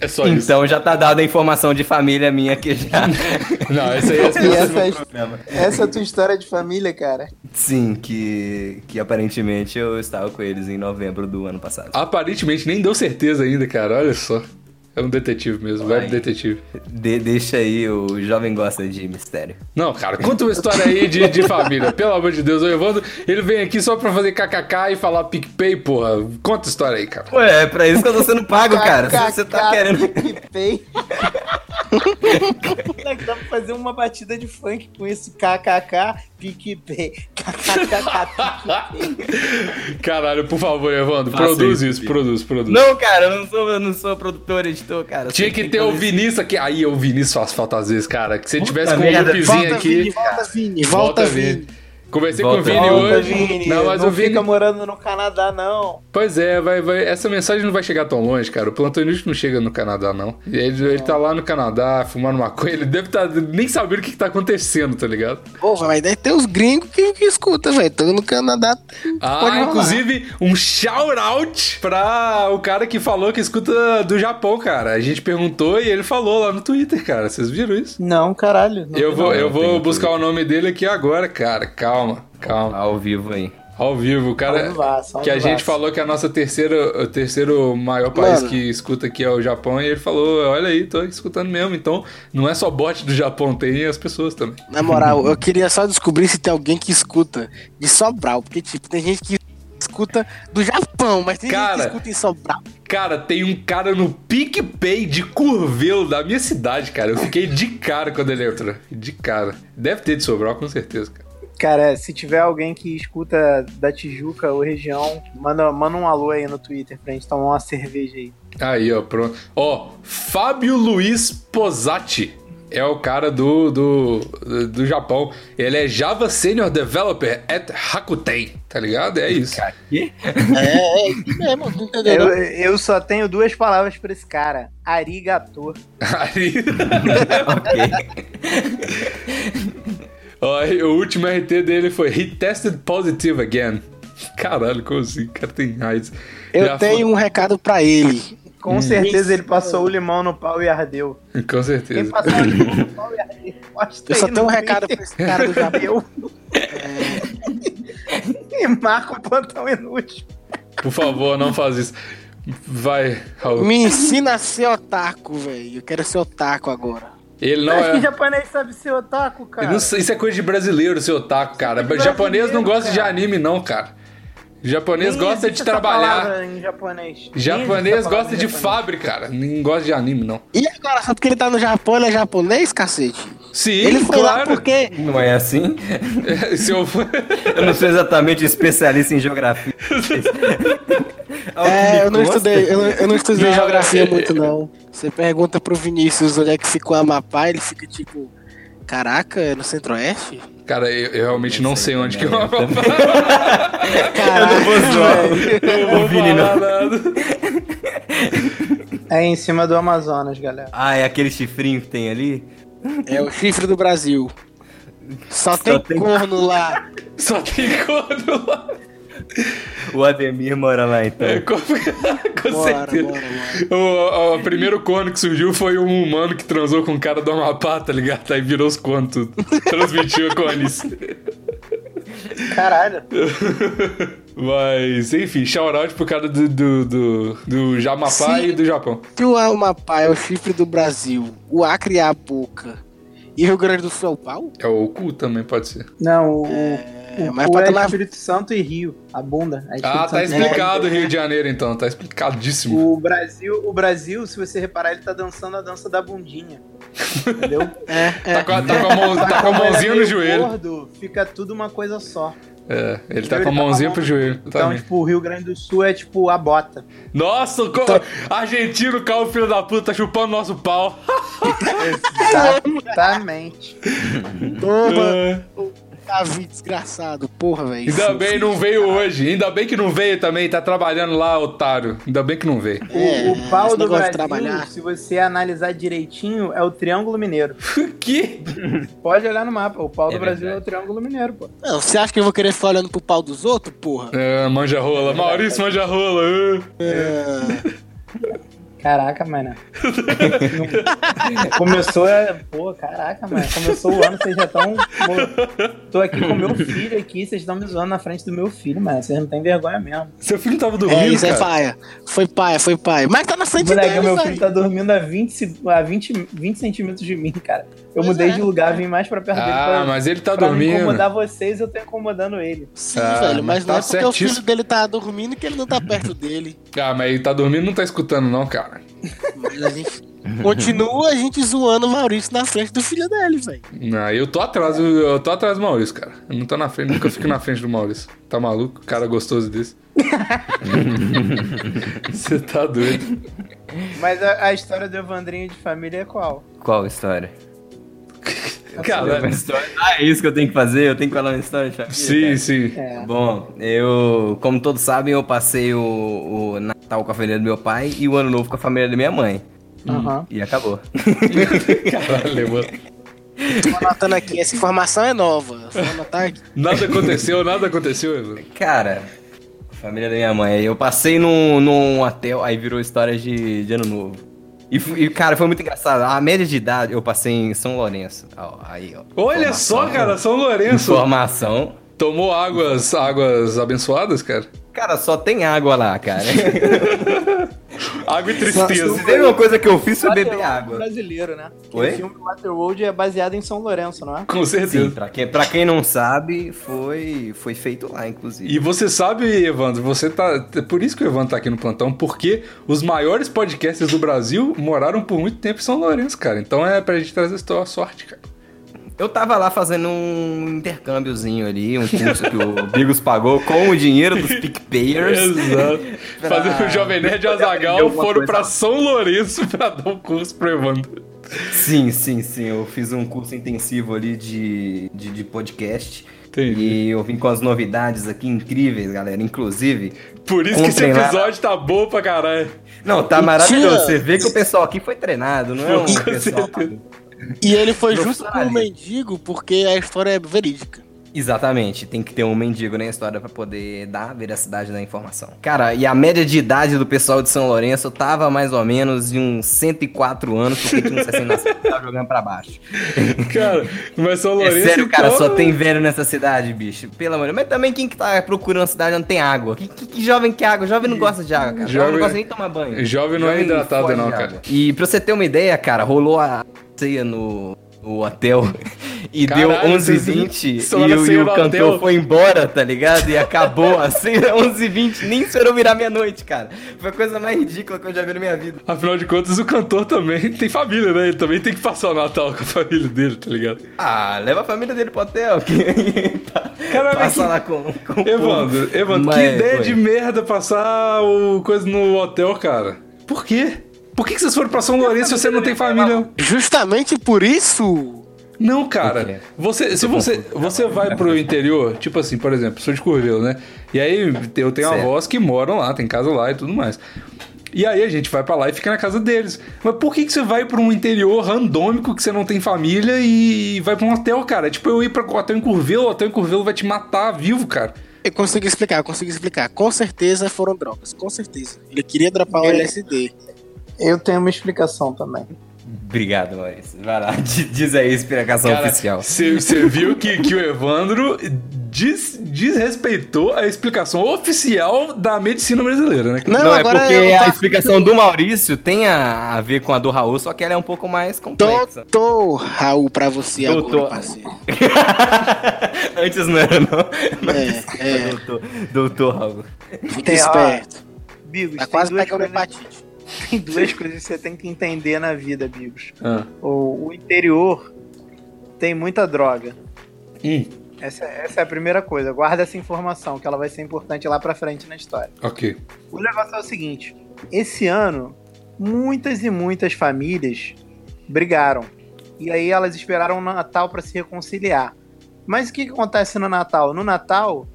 Speaker 1: É só isso.
Speaker 4: Então já tá dada a informação de família minha aqui já.
Speaker 1: Não, esse aí é
Speaker 3: essa, é-
Speaker 4: problema.
Speaker 3: essa é a tua história de família, cara?
Speaker 4: Sim, que, que aparentemente eu estava com eles em novembro do ano passado.
Speaker 1: Aparentemente nem deu certeza ainda, cara. Olha só. É um detetive mesmo,
Speaker 4: Vai.
Speaker 1: web detetive.
Speaker 4: De- deixa aí, o jovem gosta de mistério.
Speaker 1: Não, cara, conta uma história aí de, de família. Pelo amor de Deus, o Evandro, ele vem aqui só pra fazer kkk e falar PicPay, porra. Conta a história aí, cara.
Speaker 4: Ué, é pra isso que eu tô sendo pago, cara. Se você tá querendo.
Speaker 3: PicPay. Moleque, dá pra fazer uma batida de funk com isso. KKK, PicPay. KKK.
Speaker 1: Caralho, por favor, Evandro,
Speaker 4: Faça
Speaker 1: produz
Speaker 4: isso,
Speaker 1: isso, produz, produz.
Speaker 4: Não, cara, eu não sou, eu não sou produtor, editor, cara.
Speaker 1: Tinha
Speaker 4: Você
Speaker 1: que
Speaker 4: tem
Speaker 1: ter o
Speaker 4: fazer
Speaker 1: Vinícius aqui. Aí o Vinícius faz falta às vezes, cara. Que se tivesse com um
Speaker 4: merda.
Speaker 1: loopzinho
Speaker 2: Volta,
Speaker 1: aqui.
Speaker 2: Vini, volta, Vini, volta, Vini.
Speaker 1: Conversei
Speaker 4: Volta.
Speaker 1: com o Vini
Speaker 3: Volta,
Speaker 1: hoje.
Speaker 3: Vini.
Speaker 1: Não, mas
Speaker 3: não
Speaker 1: o Vini.
Speaker 3: fica morando no Canadá, não.
Speaker 1: Pois é, vai, vai, essa mensagem não vai chegar tão longe, cara. O Plantão Inútil não chega no Canadá, não. Ele, ele tá lá no Canadá, fumando maconha. Ele deve tá nem saber o que, que tá acontecendo, tá ligado?
Speaker 2: Pô, mas daí tem os gringos que, que escutam, velho. Tô no Canadá.
Speaker 1: Ah, inclusive, um shout out pra o cara que falou que escuta do Japão, cara. A gente perguntou e ele falou lá no Twitter, cara. Vocês viram isso?
Speaker 3: Não, caralho. Não
Speaker 1: Eu vou,
Speaker 3: não.
Speaker 1: eu
Speaker 4: não
Speaker 1: vou buscar o nome dele aqui agora, cara. Calma, calma.
Speaker 4: Ao vivo aí.
Speaker 1: Ao vivo, o cara.
Speaker 3: Ao vivaço, ao
Speaker 1: que a gente
Speaker 3: vivaço.
Speaker 1: falou que a nossa terceira, o terceiro maior país
Speaker 2: Mano.
Speaker 1: que escuta aqui é o Japão, e ele falou: Olha aí, tô escutando mesmo. Então, não é só bot do Japão, tem as pessoas também.
Speaker 2: Na moral, eu queria só descobrir se tem alguém que escuta de Sobral. Porque, tipo, tem gente que escuta do Japão, mas tem gente
Speaker 1: Cara.
Speaker 2: que escuta em Sobral.
Speaker 1: Cara, tem um cara no PicPay de Curvelo da minha cidade, cara. Eu fiquei de cara quando ele entrou. De cara. Deve ter de Sobral, com certeza, cara.
Speaker 3: Cara, se tiver alguém que escuta da Tijuca ou região, manda, manda um alô aí no Twitter pra gente tomar uma cerveja aí.
Speaker 1: Aí, ó, pronto. Ó, Fábio Luiz Posati. É o cara do, do, do Japão. Ele é Java Senior Developer at Rakuten, tá ligado? É isso.
Speaker 4: Quê?
Speaker 2: É, é isso mesmo, não entendeu?
Speaker 3: Eu,
Speaker 2: não?
Speaker 3: eu só tenho duas palavras pra esse cara: arigato.
Speaker 1: Aí,
Speaker 4: ok.
Speaker 1: Ó, o último RT dele foi He tested positive again. Caralho, como assim? O cara tem AIDS.
Speaker 2: Eu
Speaker 1: Já
Speaker 2: tenho um recado pra ele.
Speaker 3: Com certeza ele passou o limão no pau e ardeu.
Speaker 1: foi- Com
Speaker 3: Quem
Speaker 1: certeza.
Speaker 3: passou o limão no pau e ardeu?
Speaker 2: Eu só tenho um recado pra esse cara do.
Speaker 3: Eu. E marca o plantão inútil.
Speaker 1: Por favor, não faz isso. Vai, Raul.
Speaker 2: Me ensina a ser otaku, velho. Eu quero ser otaku agora.
Speaker 1: Ele não
Speaker 3: Acho que
Speaker 1: é.
Speaker 3: japonês sabe ser otaku, cara.
Speaker 1: Não isso é coisa de brasileiro, seu otaku, cara.
Speaker 3: de
Speaker 1: Japonês não gosta de
Speaker 3: cara.
Speaker 1: anime, não, cara. Japonês
Speaker 3: Nem
Speaker 1: gosta de trabalhar.
Speaker 3: Em japonês.
Speaker 1: Japonês gosta
Speaker 3: em
Speaker 1: de
Speaker 3: japonês.
Speaker 1: fábrica, cara. Ninguém gosta de anime, não.
Speaker 2: E agora, só porque ele tá no Japão, ele é japonês, cacete?
Speaker 1: Sim,
Speaker 2: ele foi lá
Speaker 1: claro.
Speaker 2: porque.
Speaker 4: Não é assim?
Speaker 1: Se eu.
Speaker 4: Eu não sou exatamente especialista em geografia.
Speaker 2: É, eu não estudei, eu não, eu não estudei
Speaker 1: Não,
Speaker 2: geografia
Speaker 1: é-
Speaker 2: muito, não. Você pergunta pro Vinícius onde é que fica o Amapá, ele fica tipo. Caraca, é no centro-oeste?
Speaker 1: Cara, eu, eu realmente não sei onde que eu
Speaker 4: Eu
Speaker 1: vou.
Speaker 2: Caraca,
Speaker 4: vou zoar.
Speaker 2: velho.
Speaker 1: vou
Speaker 4: Vini, não.
Speaker 1: falar nada.
Speaker 3: É em cima do Amazonas, galera.
Speaker 4: Ah, é aquele chifrinho que tem ali?
Speaker 2: É o chifre do Brasil. Só tem,
Speaker 4: tem-
Speaker 2: corno lá.
Speaker 1: Só tem corno lá.
Speaker 4: O Ademir mora lá, então.
Speaker 1: É, com, com
Speaker 2: Bora,
Speaker 1: certeza.
Speaker 2: bora, bora.
Speaker 1: O, o primeiro corno que surgiu foi um humano que transou com um cara do Amapá, tá ligado? Aí virou os cornos tudo. Transmitiu a cornice.
Speaker 3: Caralho.
Speaker 1: Mas, enfim, shout-out pro cara do, do, do, do Jamapá
Speaker 2: Sim.
Speaker 1: e do Japão.
Speaker 2: Se o Amapá é o chifre do Brasil, o Acre é a boca e o Rio Grande do Sul é o pau?
Speaker 1: É o cu também, pode ser.
Speaker 3: Não, o,
Speaker 2: É,
Speaker 3: o,
Speaker 2: mas
Speaker 3: o
Speaker 2: pode
Speaker 3: é
Speaker 2: lá-
Speaker 3: Espírito Santo e Rio. A bunda. É
Speaker 1: Ah, tá
Speaker 3: Santo e Rio.
Speaker 1: explicado Rio de Janeiro, então. Tá explicadíssimo.
Speaker 3: O Brasil, o Brasil, se você reparar, ele tá dançando a dança da bundinha. Entendeu?
Speaker 2: É, é.
Speaker 1: Tá com a, tá com a mão- tá com a
Speaker 3: é
Speaker 1: mãozinha no joelho.
Speaker 3: Gordo, fica tudo uma coisa só.
Speaker 1: É, ele tá
Speaker 3: Ele
Speaker 1: com a
Speaker 3: tá com a
Speaker 1: mãozinha
Speaker 3: mão-
Speaker 1: pro joelho.
Speaker 3: Então,
Speaker 1: também.
Speaker 3: tipo, o Rio Grande do Sul é tipo a bota.
Speaker 1: Nossa, co... argentino, calma, filho da puta, tá chupando nosso pau.
Speaker 3: Exatamente.
Speaker 2: Toma, Davi, desgraçado. Porra, velho.
Speaker 1: Ainda bem não veio hoje. Ainda bem que não veio também. Tá trabalhando lá, otário. Ainda bem que não veio.
Speaker 3: O,
Speaker 2: É,
Speaker 3: o pau
Speaker 2: esse
Speaker 3: do
Speaker 2: negócio
Speaker 3: Brasil,
Speaker 2: trabalhar.
Speaker 3: se você analisar direitinho, é o Triângulo Mineiro.
Speaker 1: que?
Speaker 3: Pode olhar no mapa. O pau
Speaker 4: É
Speaker 3: do Brasil
Speaker 4: verdade.
Speaker 3: é o Triângulo Mineiro, pô.
Speaker 2: Não, você acha que eu vou querer ficar olhando pro pau dos outros, porra?
Speaker 1: É, manja rola. Maurício manja rola. uh.
Speaker 2: É,
Speaker 3: Caraca, mano. Começou a. Pô, caraca, mano. Começou o ano, vocês já estão. Tô aqui com meu filho aqui, vocês estão me zoando na frente do meu filho, mano. Vocês não têm vergonha mesmo.
Speaker 1: Seu filho tava
Speaker 2: é
Speaker 1: dormindo,
Speaker 2: isso é
Speaker 1: cara.
Speaker 2: paia. Foi paia, foi paia. Mas tá na frente
Speaker 3: Moleque,
Speaker 2: dele,
Speaker 3: meu filho tá dormindo a 20, se- a 20, 20 centímetros de mim, cara. Eu
Speaker 2: Pois
Speaker 3: mudei
Speaker 2: é.
Speaker 3: de lugar, vim mais pra perto dele.
Speaker 1: Ah,
Speaker 3: pra,
Speaker 1: mas ele tá
Speaker 3: pra
Speaker 1: dormindo.
Speaker 3: incomodar vocês, eu tô incomodando ele.
Speaker 2: Sim,
Speaker 1: Ah,
Speaker 2: velho, mas
Speaker 1: tá
Speaker 2: não é porque o filho
Speaker 1: certíssimo.
Speaker 2: dele tá dormindo que ele não tá perto dele.
Speaker 1: Ah, mas ele tá dormindo e não tá escutando, não, cara.
Speaker 2: Mas a gente continua a gente zoando o Maurício na frente do filho dele, velho.
Speaker 1: Não, eu tô atrás, do- eu tô atrás do Maurício, cara. Eu não tô na frente, nunca fico na frente do Maurício. Tá maluco? Cara gostoso desse. Você tá doido.
Speaker 3: Mas a, a história do Evandrinho de família é qual?
Speaker 4: Qual história?
Speaker 1: Cara,
Speaker 4: Uma história- Ah, é isso que eu tenho que fazer? Eu tenho que falar uma história de família?
Speaker 1: sim,
Speaker 4: cara?
Speaker 1: sim.
Speaker 3: É.
Speaker 4: Bom, eu, como todos sabem, eu passei o, o Natal com a família do meu pai e o Ano Novo com a família da minha mãe.
Speaker 3: Aham.
Speaker 4: E acabou.
Speaker 1: Caralho, mano.
Speaker 2: Tô anotando aqui, essa informação é nova. Vou anotar aqui.
Speaker 1: Nada aconteceu, nada aconteceu.
Speaker 4: Cara, família da minha mãe. Eu passei num, num hotel, aí virou história de, de ano novo. E, e, cara, foi muito engraçado. A média de idade, eu passei em São Lourenço. Ó, aí, ó.
Speaker 1: Olha só, cara, São Lourenço.
Speaker 4: Informação.
Speaker 1: Tomou águas, águas abençoadas, cara?
Speaker 4: Cara, só tem água lá, cara.
Speaker 1: Água e tristeza.
Speaker 4: Se teve uma coisa que eu fiz foi beber
Speaker 3: Waterworld
Speaker 4: água.
Speaker 3: brasileiro, né?
Speaker 4: Oi?
Speaker 3: O filme Waterworld é baseado em São Lourenço, não é?
Speaker 1: Com
Speaker 4: Sim,
Speaker 1: certeza.
Speaker 4: pra quem, pra quem não sabe, foi, foi feito lá, inclusive.
Speaker 1: E você sabe, Evandro, você tá. é Por isso que o Evandro tá aqui no plantão, porque os maiores podcasts do Brasil moraram por muito tempo em São Lourenço, cara. Então é pra gente trazer a sorte, cara.
Speaker 4: Eu tava lá fazendo um intercâmbiozinho ali, um curso que o Bigos pagou com o dinheiro dos PicPayers.
Speaker 1: Exato.
Speaker 4: Pra-
Speaker 1: Fazer o Jovem Nerd e Azagal foram
Speaker 4: coisa.
Speaker 1: pra São Lourenço pra dar um curso pro Evandro.
Speaker 4: Sim, sim, sim. Eu fiz um curso intensivo ali de, de, de podcast.
Speaker 1: Entendi.
Speaker 4: E eu vim com as novidades aqui incríveis, galera. Inclusive.
Speaker 1: Por isso que esse
Speaker 4: lá.
Speaker 1: episódio tá bom pra caralho.
Speaker 4: Não, tá
Speaker 2: Mentira!
Speaker 4: maravilhoso. Você vê que o pessoal aqui foi treinado, não é um
Speaker 1: Com
Speaker 4: pessoal.
Speaker 2: E ele foi justo com o mendigo porque a história é verídica.
Speaker 4: Exatamente, tem que ter um mendigo na história pra poder dar a veracidade da informação. Cara, e a média de idade do pessoal de São Lourenço tava mais ou menos de uns 104 anos, porque tinha uns 60 nascidos que tava jogando pra baixo.
Speaker 1: Cara, mas São
Speaker 4: É
Speaker 1: Lourenço.
Speaker 4: sério, cara,
Speaker 1: então,
Speaker 4: só tem velho nessa cidade, bicho. Pelo amor de Deus. Mas também quem que tá procurando cidade onde tem água? Que, que- que jovem quer água? Jovem não gosta de água, cara. Jovem,
Speaker 1: Jovem-
Speaker 4: não gosta nem de tomar banho.
Speaker 1: Jovem não é hidratado,
Speaker 4: foge
Speaker 1: não,
Speaker 4: de
Speaker 1: cara.
Speaker 4: E pra você ter uma ideia, cara, rolou a ceia no, no hotel e
Speaker 1: Caralho,
Speaker 4: deu
Speaker 1: vocês
Speaker 4: 11h20 e, o- e o cantor foi embora, tá ligado? E acabou a ceia 11h20, nem esperou virar meia-noite, cara. Foi a coisa mais ridícula que eu já vi na minha vida.
Speaker 1: Afinal de contas, o cantor também tem família, né? Ele também tem que passar o Natal com a família dele, tá ligado?
Speaker 4: Ah, leva a família dele pro hotel. Que...
Speaker 1: Caralho,
Speaker 4: Passa
Speaker 1: que-
Speaker 4: lá com, com o
Speaker 1: Evandro. Evandro, que ideia
Speaker 4: oi.
Speaker 1: de merda passar o coisa no hotel, cara. Por quê? Por que, que vocês foram pra São Lourenço se você não tem família?
Speaker 2: Justamente por isso.
Speaker 1: Não, cara. Você, se você, você vai pro interior, tipo assim, por exemplo, sou de Curvelo, né? E aí eu tenho
Speaker 4: Certo.
Speaker 1: avós que moram lá, tem casa lá e tudo mais. E aí a gente vai pra lá e fica na casa deles. Mas por que, que você vai pra um interior randômico que você não tem família e vai pra um hotel, cara? Tipo eu ir pra um hotel em Curvelo, o hotel em Curvelo vai te matar vivo, cara.
Speaker 2: Eu consegui explicar, eu consegui explicar. Com certeza foram drogas, com certeza. Ele queria dropar o LSD.
Speaker 3: Eu tenho uma explicação também.
Speaker 4: Obrigado, Maurício. Vai lá, di- diz aí a explicação
Speaker 1: Cara,
Speaker 4: oficial.
Speaker 1: Você viu que, que o Evandro des- desrespeitou a explicação oficial da medicina brasileira, né?
Speaker 2: Não,
Speaker 4: Não, é porque
Speaker 2: eu
Speaker 4: a explicação do Maurício tem a, a ver com a do Raul, só que ela é um pouco mais complexa.
Speaker 2: Doutor Raul pra você
Speaker 4: Doutor.
Speaker 2: agora, parceiro.
Speaker 4: Antes não era, não.
Speaker 2: É, é.
Speaker 4: Doutor, doutor Raul.
Speaker 3: Tem, ó,
Speaker 2: esperto. Tá quase pegando hepatite.
Speaker 3: Tem duas coisas que você tem que entender na vida, Bigos.
Speaker 1: Ah.
Speaker 3: O, o interior tem muita droga.
Speaker 1: Hum,
Speaker 3: Essa, essa é a primeira coisa. Guarda essa informação, que ela vai ser importante lá pra frente na história.
Speaker 1: ok.
Speaker 3: O negócio é o seguinte: esse ano, muitas e muitas famílias brigaram. E aí elas esperaram o Natal pra se reconciliar. Mas o que, que acontece no Natal? No Natal,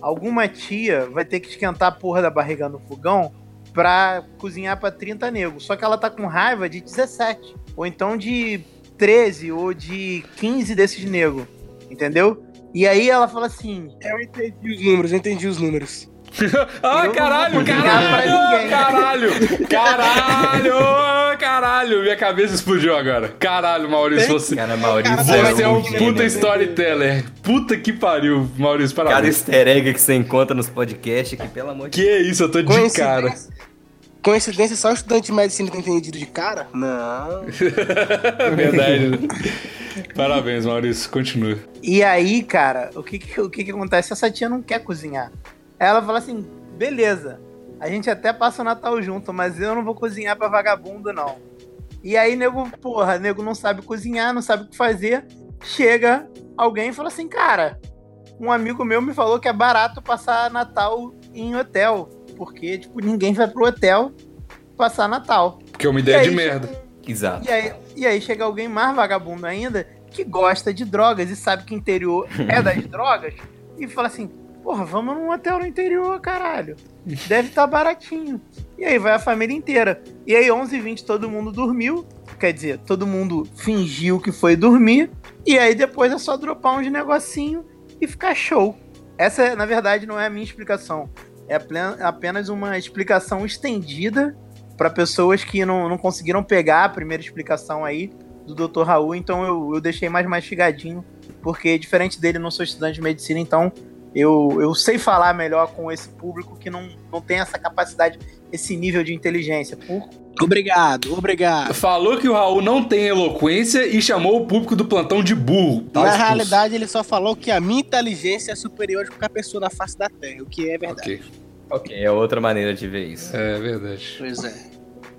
Speaker 3: alguma tia vai ter que esquentar a porra da barriga no fogão pra cozinhar pra 30 negros. Só que ela tá com raiva de 17. Ou então de 13 ou de 15 desses negros. Entendeu? E aí ela fala assim:
Speaker 2: Eu entendi os números, eu entendi os números.
Speaker 1: Ah, caralho, caralho,
Speaker 3: ninguém.
Speaker 1: caralho, caralho, caralho, minha cabeça explodiu agora. Caralho, Maurício, você,
Speaker 4: Cara, Maurício
Speaker 1: você é um puta storyteller. Puta que pariu, Maurício,
Speaker 4: Cada
Speaker 1: parabéns.
Speaker 4: easter egg que você encontra nos podcasts que, pelo amor de
Speaker 1: Que isso, eu tô de cara.
Speaker 2: Coincidência, só o estudante de medicina tem entendido de cara? Não.
Speaker 1: É verdade. né? Parabéns, Maurício, continua.
Speaker 3: E aí, cara, o que que, o que que acontece? Essa tia não quer cozinhar. Aí ela fala assim: beleza, a gente até passa o Natal junto, mas eu não vou cozinhar pra vagabundo, não. E aí, nego, porra, nego não sabe cozinhar, não sabe o que fazer. Chega alguém e fala assim: cara, um amigo meu me falou que é barato passar Natal em hotel. Porque, tipo, ninguém vai pro hotel passar Natal.
Speaker 1: Porque é uma ideia
Speaker 3: E
Speaker 1: de
Speaker 3: aí,
Speaker 1: merda.
Speaker 4: Exato.
Speaker 3: E aí, e aí chega alguém mais vagabundo ainda que gosta de drogas e sabe que interior é das drogas e fala assim: porra, vamos num hotel no interior, caralho. Deve estar baratinho. E aí vai a família inteira. E aí, 11h20, todo mundo dormiu. Quer dizer, todo mundo fingiu que foi dormir. E aí depois é só dropar uns negocinho e ficar show. Essa, na verdade, não é a minha explicação. É apen- apenas uma explicação estendida para pessoas que não, não conseguiram pegar a primeira explicação aí do Dr. Raul, então eu, eu deixei mais mastigadinho, porque diferente dele, não sou estudante de medicina, então eu, eu sei falar melhor com esse público que não, não tem essa capacidade, esse nível de inteligência. Por...
Speaker 2: Obrigado, obrigado.
Speaker 1: Falou que o Raul não tem eloquência e chamou o público do plantão de burro. Tá
Speaker 2: Na
Speaker 1: expulso.
Speaker 2: realidade, ele só falou que a minha inteligência é superior a qualquer pessoa na face da Terra, o que é verdade.
Speaker 1: Ok,
Speaker 4: Ok, é outra maneira de ver isso.
Speaker 1: é verdade.
Speaker 2: Pois é.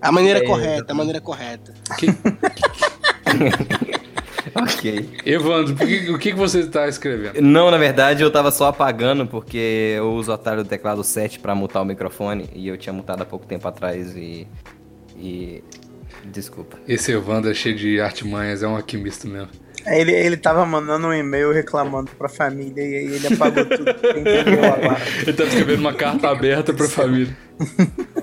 Speaker 2: A maneira
Speaker 4: É,
Speaker 2: correta, a maneira correta.
Speaker 4: Ok.
Speaker 1: Evandro, por que- o que, que você tá escrevendo?
Speaker 4: Não, na verdade, eu tava só apagando porque eu uso o atalho do teclado 7 pra mutar o microfone e eu tinha mutado há pouco tempo atrás e. E. Desculpa.
Speaker 1: Esse Evandro é cheio de artimanhas, é um alquimista mesmo.
Speaker 3: Aí Ele, ele tava mandando um e-mail reclamando pra família e aí ele apagou tudo. Entendeu agora?
Speaker 1: Ele tá escrevendo uma carta aberta pra família.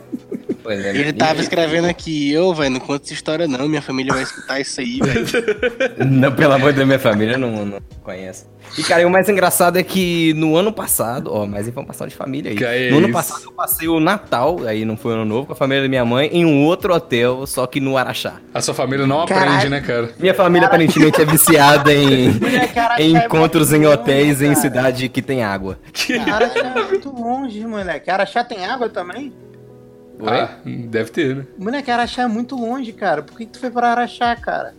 Speaker 4: Pois é,
Speaker 2: Ele tava escrevendo aqui, eu, velho, não conta essa história não, minha família vai escutar isso aí, velho.
Speaker 4: Não, pelo amor de Deus, minha família não, não conhece. E, cara, e o mais engraçado é que no ano passado, ó, mais informação de família aí.
Speaker 1: Que é
Speaker 4: no ano
Speaker 1: isso?
Speaker 4: passado eu passei o Natal, aí não foi ano novo, com a família da minha mãe, em um outro hotel, só que no Araxá.
Speaker 1: A sua família não aprende,
Speaker 3: Caralho.
Speaker 1: né, cara?
Speaker 4: Minha família aparentemente é viciada em, em
Speaker 3: é
Speaker 4: encontros
Speaker 3: muito
Speaker 4: em
Speaker 3: longe,
Speaker 4: hotéis em cidade que tem água.
Speaker 3: Araxá é muito longe, moleque. Araxá tem água também?
Speaker 4: Oi?
Speaker 1: Ah, deve ter, né?
Speaker 3: Moleque, Araxá é muito longe, cara. Por que, que tu foi pra Araxá, cara?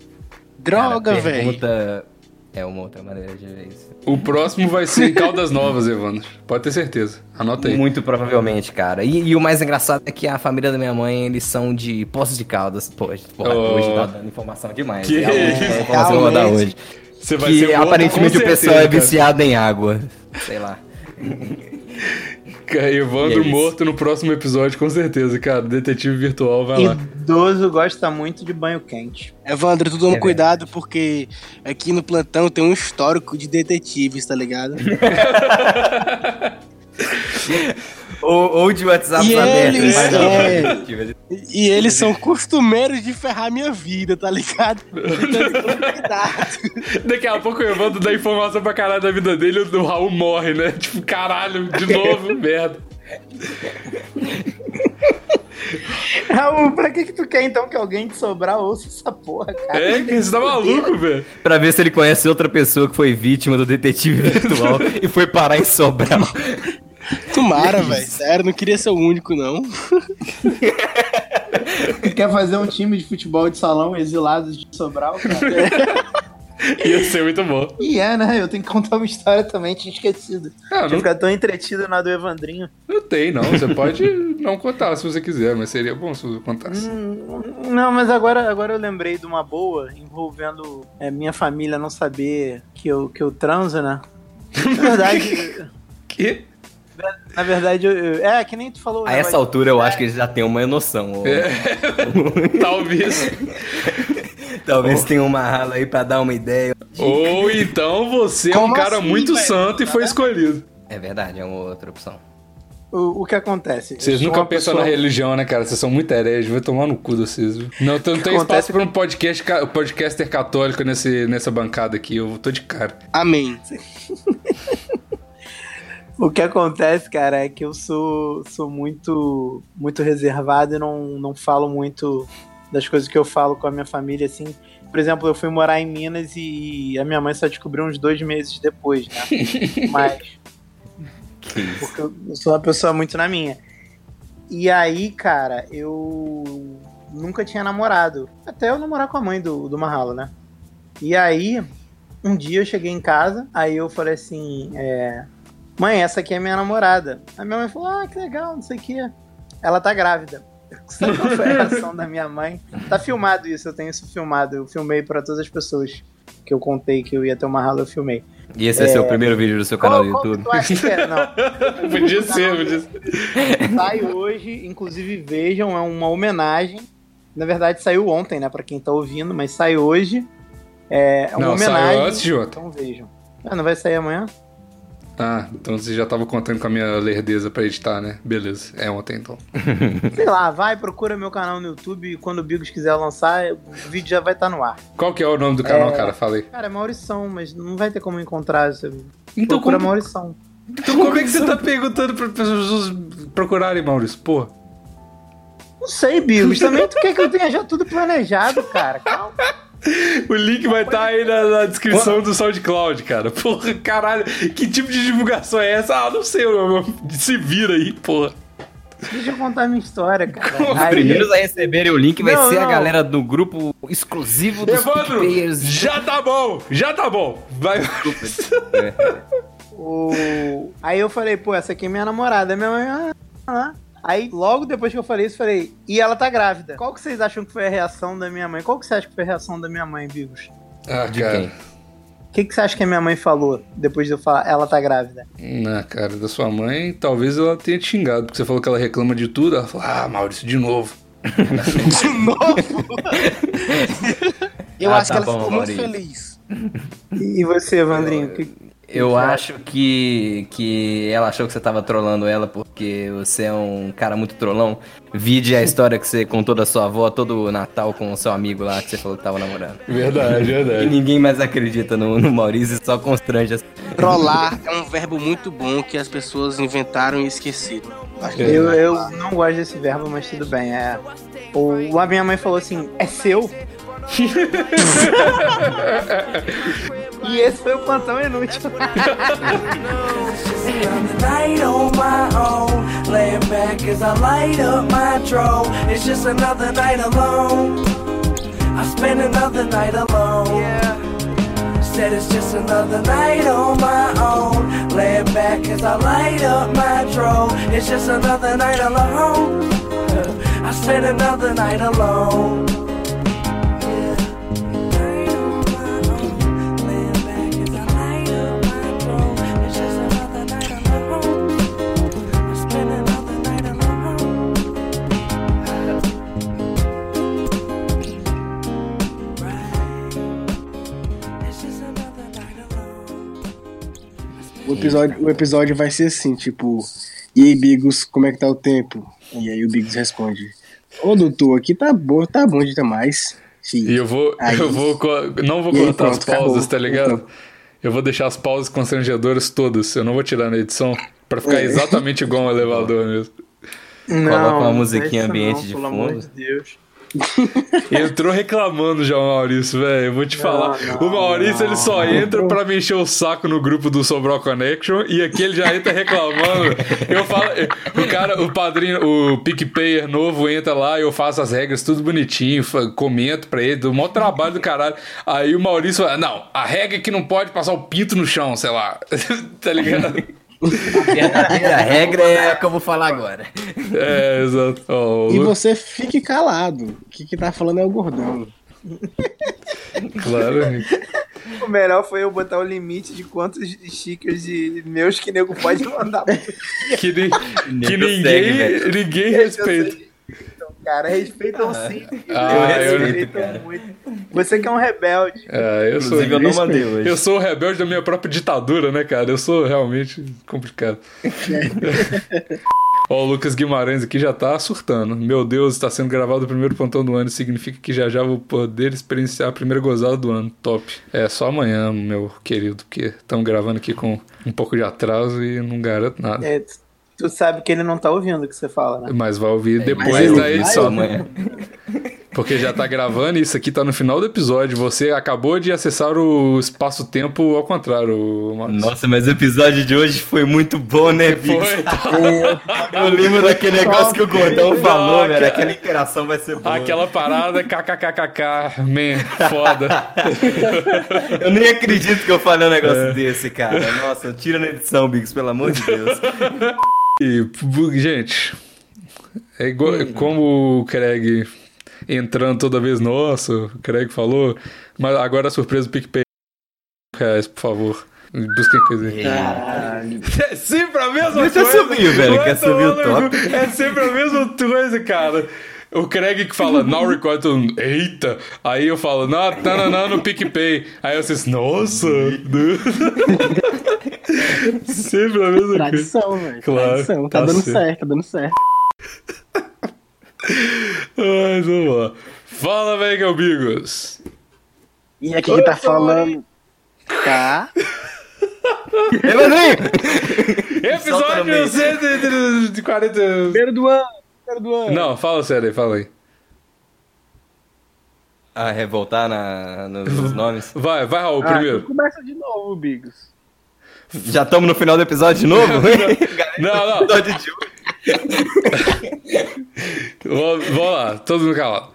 Speaker 2: Droga, velho.
Speaker 4: pergunta- É uma outra maneira de ver isso.
Speaker 1: O próximo vai ser em Caldas Novas, Evandro. Pode ter certeza. Anota aí.
Speaker 4: Muito provavelmente, cara. E, e o mais engraçado é que a família da minha mãe, eles são de Poços de Caldas. Pô, porra,
Speaker 1: Oh.
Speaker 4: hoje tá dando informação demais.
Speaker 1: Que
Speaker 4: Realmente,
Speaker 1: isso?
Speaker 4: é informação que eu vou dar hoje.
Speaker 1: Você vai
Speaker 4: Que
Speaker 1: ser
Speaker 4: aparentemente o pessoal
Speaker 1: certeza,
Speaker 4: é viciado em água. Sei lá.
Speaker 1: Evandro
Speaker 4: é
Speaker 1: morto no próximo episódio, com certeza, cara. Detetive virtual, vai lá.
Speaker 3: Idoso gosta muito de banho quente.
Speaker 2: Evandro, tu toma
Speaker 4: É
Speaker 2: cuidado porque aqui no plantão tem um histórico de detetives, tá ligado?
Speaker 4: Ou, ou de WhatsApp
Speaker 2: E
Speaker 4: aberto.
Speaker 2: eles,
Speaker 4: mas não,
Speaker 2: é. E eles são costumeiros de ferrar minha vida, tá ligado? Então, cuidado.
Speaker 1: Daqui a pouco o Evandro dá informação pra caralho da vida dele e o Raul morre, né? Tipo, caralho, de novo, merda.
Speaker 3: Raul, pra que que tu quer então que alguém de Sobral ouça essa porra, cara?
Speaker 1: É, que você tá maluco, velho.
Speaker 4: Pra ver se ele conhece outra pessoa que foi vítima do detetive virtual e foi parar em Sobral.
Speaker 2: Tomara, velho. Sério, não queria ser o único, não.
Speaker 3: Quer fazer um time de futebol de salão exilados de Sobral, cara?
Speaker 1: Ia ser muito bom.
Speaker 3: E é, né? Eu tenho que contar uma história também, tinha esquecido.
Speaker 1: Ah,
Speaker 3: Tinha
Speaker 1: não,
Speaker 3: ficar tão entretido na do Evandrinho.
Speaker 1: não tem, não. Você pode não contar se você quiser, mas seria bom se você contasse.
Speaker 3: Hum, Não, mas agora, agora eu lembrei de uma boa envolvendo é, minha família não saber que eu, que eu transo, né? Na verdade,
Speaker 1: Que?
Speaker 3: Na verdade, eu, eu- é que nem tu falou.
Speaker 4: A
Speaker 3: né,
Speaker 4: essa altura eu acho que eles já têm uma noção. ou-
Speaker 1: Talvez.
Speaker 4: Talvez tenha uma rala aí pra dar uma ideia.
Speaker 1: Ou então você é um
Speaker 2: Como
Speaker 1: cara
Speaker 2: assim,
Speaker 1: muito
Speaker 2: velho?
Speaker 1: santo e foi escolhido.
Speaker 4: É verdade, é uma outra opção.
Speaker 3: O, o que acontece?
Speaker 1: Vocês nunca pensam
Speaker 3: pessoa-
Speaker 1: na religião, né, cara? Vocês são muito hereges. Vai tomar no cu de vocês. viu? Não, não tem espaço pra um podcast, ca- podcaster católico nesse, nessa bancada aqui. Eu tô de cara.
Speaker 2: Amém.
Speaker 3: O que acontece, cara, é que eu sou, sou muito muito reservado e não, não falo muito das coisas que eu falo com a minha família, assim. Por exemplo, eu fui morar em Minas e a minha mãe só descobriu uns dois meses depois, né? Mas. Porque eu sou uma pessoa muito na minha. E aí, cara, eu nunca tinha namorado. Até eu namorar com a mãe do, do Marralo, né? E aí, um dia eu cheguei em casa, aí eu falei assim, é, mãe, essa aqui é minha namorada. A minha mãe falou, ah, que legal, não sei o que. Ela tá grávida. Sabe qual foi a reação da minha mãe? Tá filmado isso, eu tenho isso filmado. Eu filmei pra todas as pessoas que eu contei que eu ia ter uma rala, eu filmei.
Speaker 4: E esse vai ser o primeiro vídeo do seu canal do
Speaker 3: Qual- qual que
Speaker 4: YouTube.
Speaker 3: tu acha que é? Não.
Speaker 1: Podia ser, podia ser.
Speaker 3: Sai hoje, inclusive vejam, é uma homenagem. Na verdade, saiu ontem, né? Pra quem tá ouvindo, mas sai hoje. É uma
Speaker 1: Não, saiu
Speaker 3: homenagem.
Speaker 1: antes de ontem.
Speaker 3: Então vejam. Ah, não vai sair amanhã?
Speaker 1: Ah, então você já tava contando com a minha lerdeza pra editar, né? Beleza. É ontem, então.
Speaker 3: Sei lá, vai, procura meu canal no YouTube e quando o Bigos quiser lançar, o vídeo já vai estar no ar.
Speaker 1: Qual que é o nome do canal, cara? Fala aí.
Speaker 3: Cara, é Maurição, mas não vai ter como encontrar. Você
Speaker 1: Então
Speaker 3: procura
Speaker 1: como-
Speaker 3: Maurição.
Speaker 1: Então como é que você tá perguntando pra pessoas procurarem, Maurício? Pô.
Speaker 3: Não sei, Bigos. Também tu quer que eu tenha já tudo planejado, cara. Calma.
Speaker 1: O link vai estar aí na, na descrição do SoundCloud, cara. Porra, caralho. Que tipo de divulgação é essa? Ah, não sei, meu, meu. se vira aí, porra.
Speaker 3: Deixa eu contar a minha história, cara.
Speaker 4: Os primeiros a receberem o link vai
Speaker 3: Não,
Speaker 4: ser a
Speaker 3: não.
Speaker 4: galera do grupo exclusivo dos
Speaker 1: Evandro,
Speaker 4: PicPayers.
Speaker 1: já tá bom, já tá bom. Vai.
Speaker 3: O... Aí eu falei, pô, essa aqui é minha namorada. Minha mãe, ah, ah. Aí, logo depois que eu falei isso, eu falei, e ela tá grávida. Qual que vocês acham que foi a reação da minha mãe? Qual que você acha que foi a reação da minha mãe, Bigos?
Speaker 1: Ah,
Speaker 4: De
Speaker 1: cara.
Speaker 4: quem?
Speaker 3: O que, que você acha que a minha mãe falou depois de eu falar, ela tá grávida?
Speaker 1: Ah, cara, da sua mãe, talvez ela tenha te xingado, porque você falou que ela reclama de tudo. Ela falou, ah, Maurício, de novo.
Speaker 2: De novo? Eu
Speaker 4: Ah,
Speaker 2: acho
Speaker 4: tá
Speaker 2: que ela
Speaker 4: bom,
Speaker 2: ficou muito
Speaker 4: Maurício.
Speaker 2: feliz.
Speaker 3: E você, Vandrinho? Que...
Speaker 4: Eu acho que, que ela achou que você tava trolando ela porque você é um cara muito trolão. Vide a história que você contou da sua avó todo Natal com o seu amigo lá que você falou que tava namorando.
Speaker 1: Verdade,
Speaker 4: E
Speaker 1: verdade.
Speaker 4: ninguém mais acredita no, no Maurício, só constrange as
Speaker 2: Trollar é um verbo muito bom que as pessoas inventaram e esqueceram.
Speaker 3: Eu, eu não gosto desse verbo, mas tudo bem. É... O, a minha mãe falou assim, é seu? e esse foi o plantão inútil.
Speaker 5: Night on my own, laying back as I light up my drone. It's just another night alone. I spend another night alone. Yeah. Said it's just another night on my own, laying back as I light up my drone. It's just another night alone. I spend another night alone.
Speaker 2: O episódio, o episódio vai ser assim, tipo, E aí, Bigos, como é que tá o tempo? E aí o Bigos responde: Ô, doutor, aqui tá bom, tá bom demais. Sim.
Speaker 1: E eu vou,
Speaker 2: Aí-
Speaker 1: eu vou, não vou cortar as
Speaker 2: pronto,
Speaker 1: pausas,
Speaker 2: acabou.
Speaker 1: tá ligado?
Speaker 2: Então.
Speaker 1: Eu vou deixar as pausas constrangedoras todas. Eu não vou tirar na edição pra ficar
Speaker 2: É.
Speaker 1: exatamente igual um elevador mesmo.
Speaker 4: Coloca uma
Speaker 3: não
Speaker 4: musiquinha ambiente
Speaker 3: não,
Speaker 4: de
Speaker 3: pelo amor
Speaker 4: fundo.
Speaker 3: de Deus.
Speaker 1: Entrou reclamando já o Maurício, velho. Eu vou te falar.
Speaker 3: não,
Speaker 1: o Maurício ele só
Speaker 2: não.
Speaker 1: entra pra me encher o saco no grupo do Sobral Connection e aqui ele já entra reclamando. Eu falo, o cara, o padrinho, o PicPayer novo entra lá, eu faço as regras tudo bonitinho, comento pra ele, do maior trabalho do caralho. Aí o Maurício fala: Não, a regra é que não pode passar o pinto no chão, sei lá. tá ligado?
Speaker 4: E a regra é a que eu vou falar agora.
Speaker 1: É, exato.
Speaker 2: E você fique calado. O que, que tá falando é o gordão.
Speaker 1: Claro.
Speaker 3: O melhor foi eu botar o limite de quantos stickers de meus que nego pode mandar.
Speaker 1: Que, ni- que ninguém,
Speaker 4: segue,
Speaker 1: ninguém respeita.
Speaker 3: Cara, respeitam sim.
Speaker 1: Ah, eu
Speaker 4: respeito,
Speaker 3: respeitam
Speaker 4: cara.
Speaker 3: muito. Você que é um rebelde.
Speaker 1: É, eu sou.
Speaker 4: Inclusive, eu não mandei hoje.
Speaker 1: Eu sou o rebelde da minha própria ditadura, né, cara? Eu sou realmente complicado. Ó, o Lucas Guimarães aqui já tá surtando. Meu Deus, está sendo gravado o primeiro plantão do ano. Significa que já já vou poder experienciar a primeira gozada do ano. Top. É só amanhã, meu querido, porque estamos gravando aqui com um pouco de atraso e não garanto nada.
Speaker 3: É, tu- sabe que ele não tá ouvindo o que você fala, né?
Speaker 1: Mas vai ouvir
Speaker 2: mas
Speaker 1: depois da edição.
Speaker 4: amanhã.
Speaker 1: Porque já tá gravando e isso aqui tá no final do episódio. Você acabou de acessar o espaço-tempo ao contrário, Maurício.
Speaker 4: Nossa, mas o episódio de hoje foi muito bom, né, Bigos?
Speaker 1: Foi, tá.
Speaker 4: Eu lembro daquele negócio que o Gordão
Speaker 1: Não,
Speaker 4: falou, velho.
Speaker 1: aquela-
Speaker 4: interação vai ser boa.
Speaker 1: Aquela parada kkkk, man, foda.
Speaker 4: Eu nem acredito que eu falei um negócio
Speaker 1: É.
Speaker 4: desse, cara. Nossa, tira na edição, Bigos, pelo amor de Deus.
Speaker 1: E, gente, é igual, como o Craig entrando toda vez, nossa, o Craig falou, mas agora a surpresa do PicPay. Reais, por favor. Busquem coisa aí. É sempre a mesma
Speaker 4: Deixa eu
Speaker 1: coisa.
Speaker 4: subir, velho, quer subir o top.
Speaker 1: É sempre a mesma coisa, cara. O Craig que fala, now record, eita. Aí eu falo, não, tá, não, não, no PicPay. Aí vocês, nossa. sempre a mesma coisa.
Speaker 2: Tradição, velho.
Speaker 1: Claro,
Speaker 2: Tradição. Tá,
Speaker 1: tá
Speaker 2: dando
Speaker 1: certo.
Speaker 2: certo, tá dando certo.
Speaker 1: Mas vamos lá. Fala, velho, Bigos.
Speaker 2: E aqui que tá falando. Tá.
Speaker 1: Episódio
Speaker 4: meio.
Speaker 1: 140.
Speaker 2: Primeiro do ano. Primeiro do ano.
Speaker 1: Não, fala sério aí, fala aí.
Speaker 4: Ah, revoltar na, nos nomes.
Speaker 1: Vai, vai, Raul,
Speaker 2: Ah,
Speaker 1: primeiro.
Speaker 2: então Começa de novo, Bigos.
Speaker 4: Já estamos no final do episódio de novo?
Speaker 1: Não, não. Vamos vamos lá, todo mundo calado.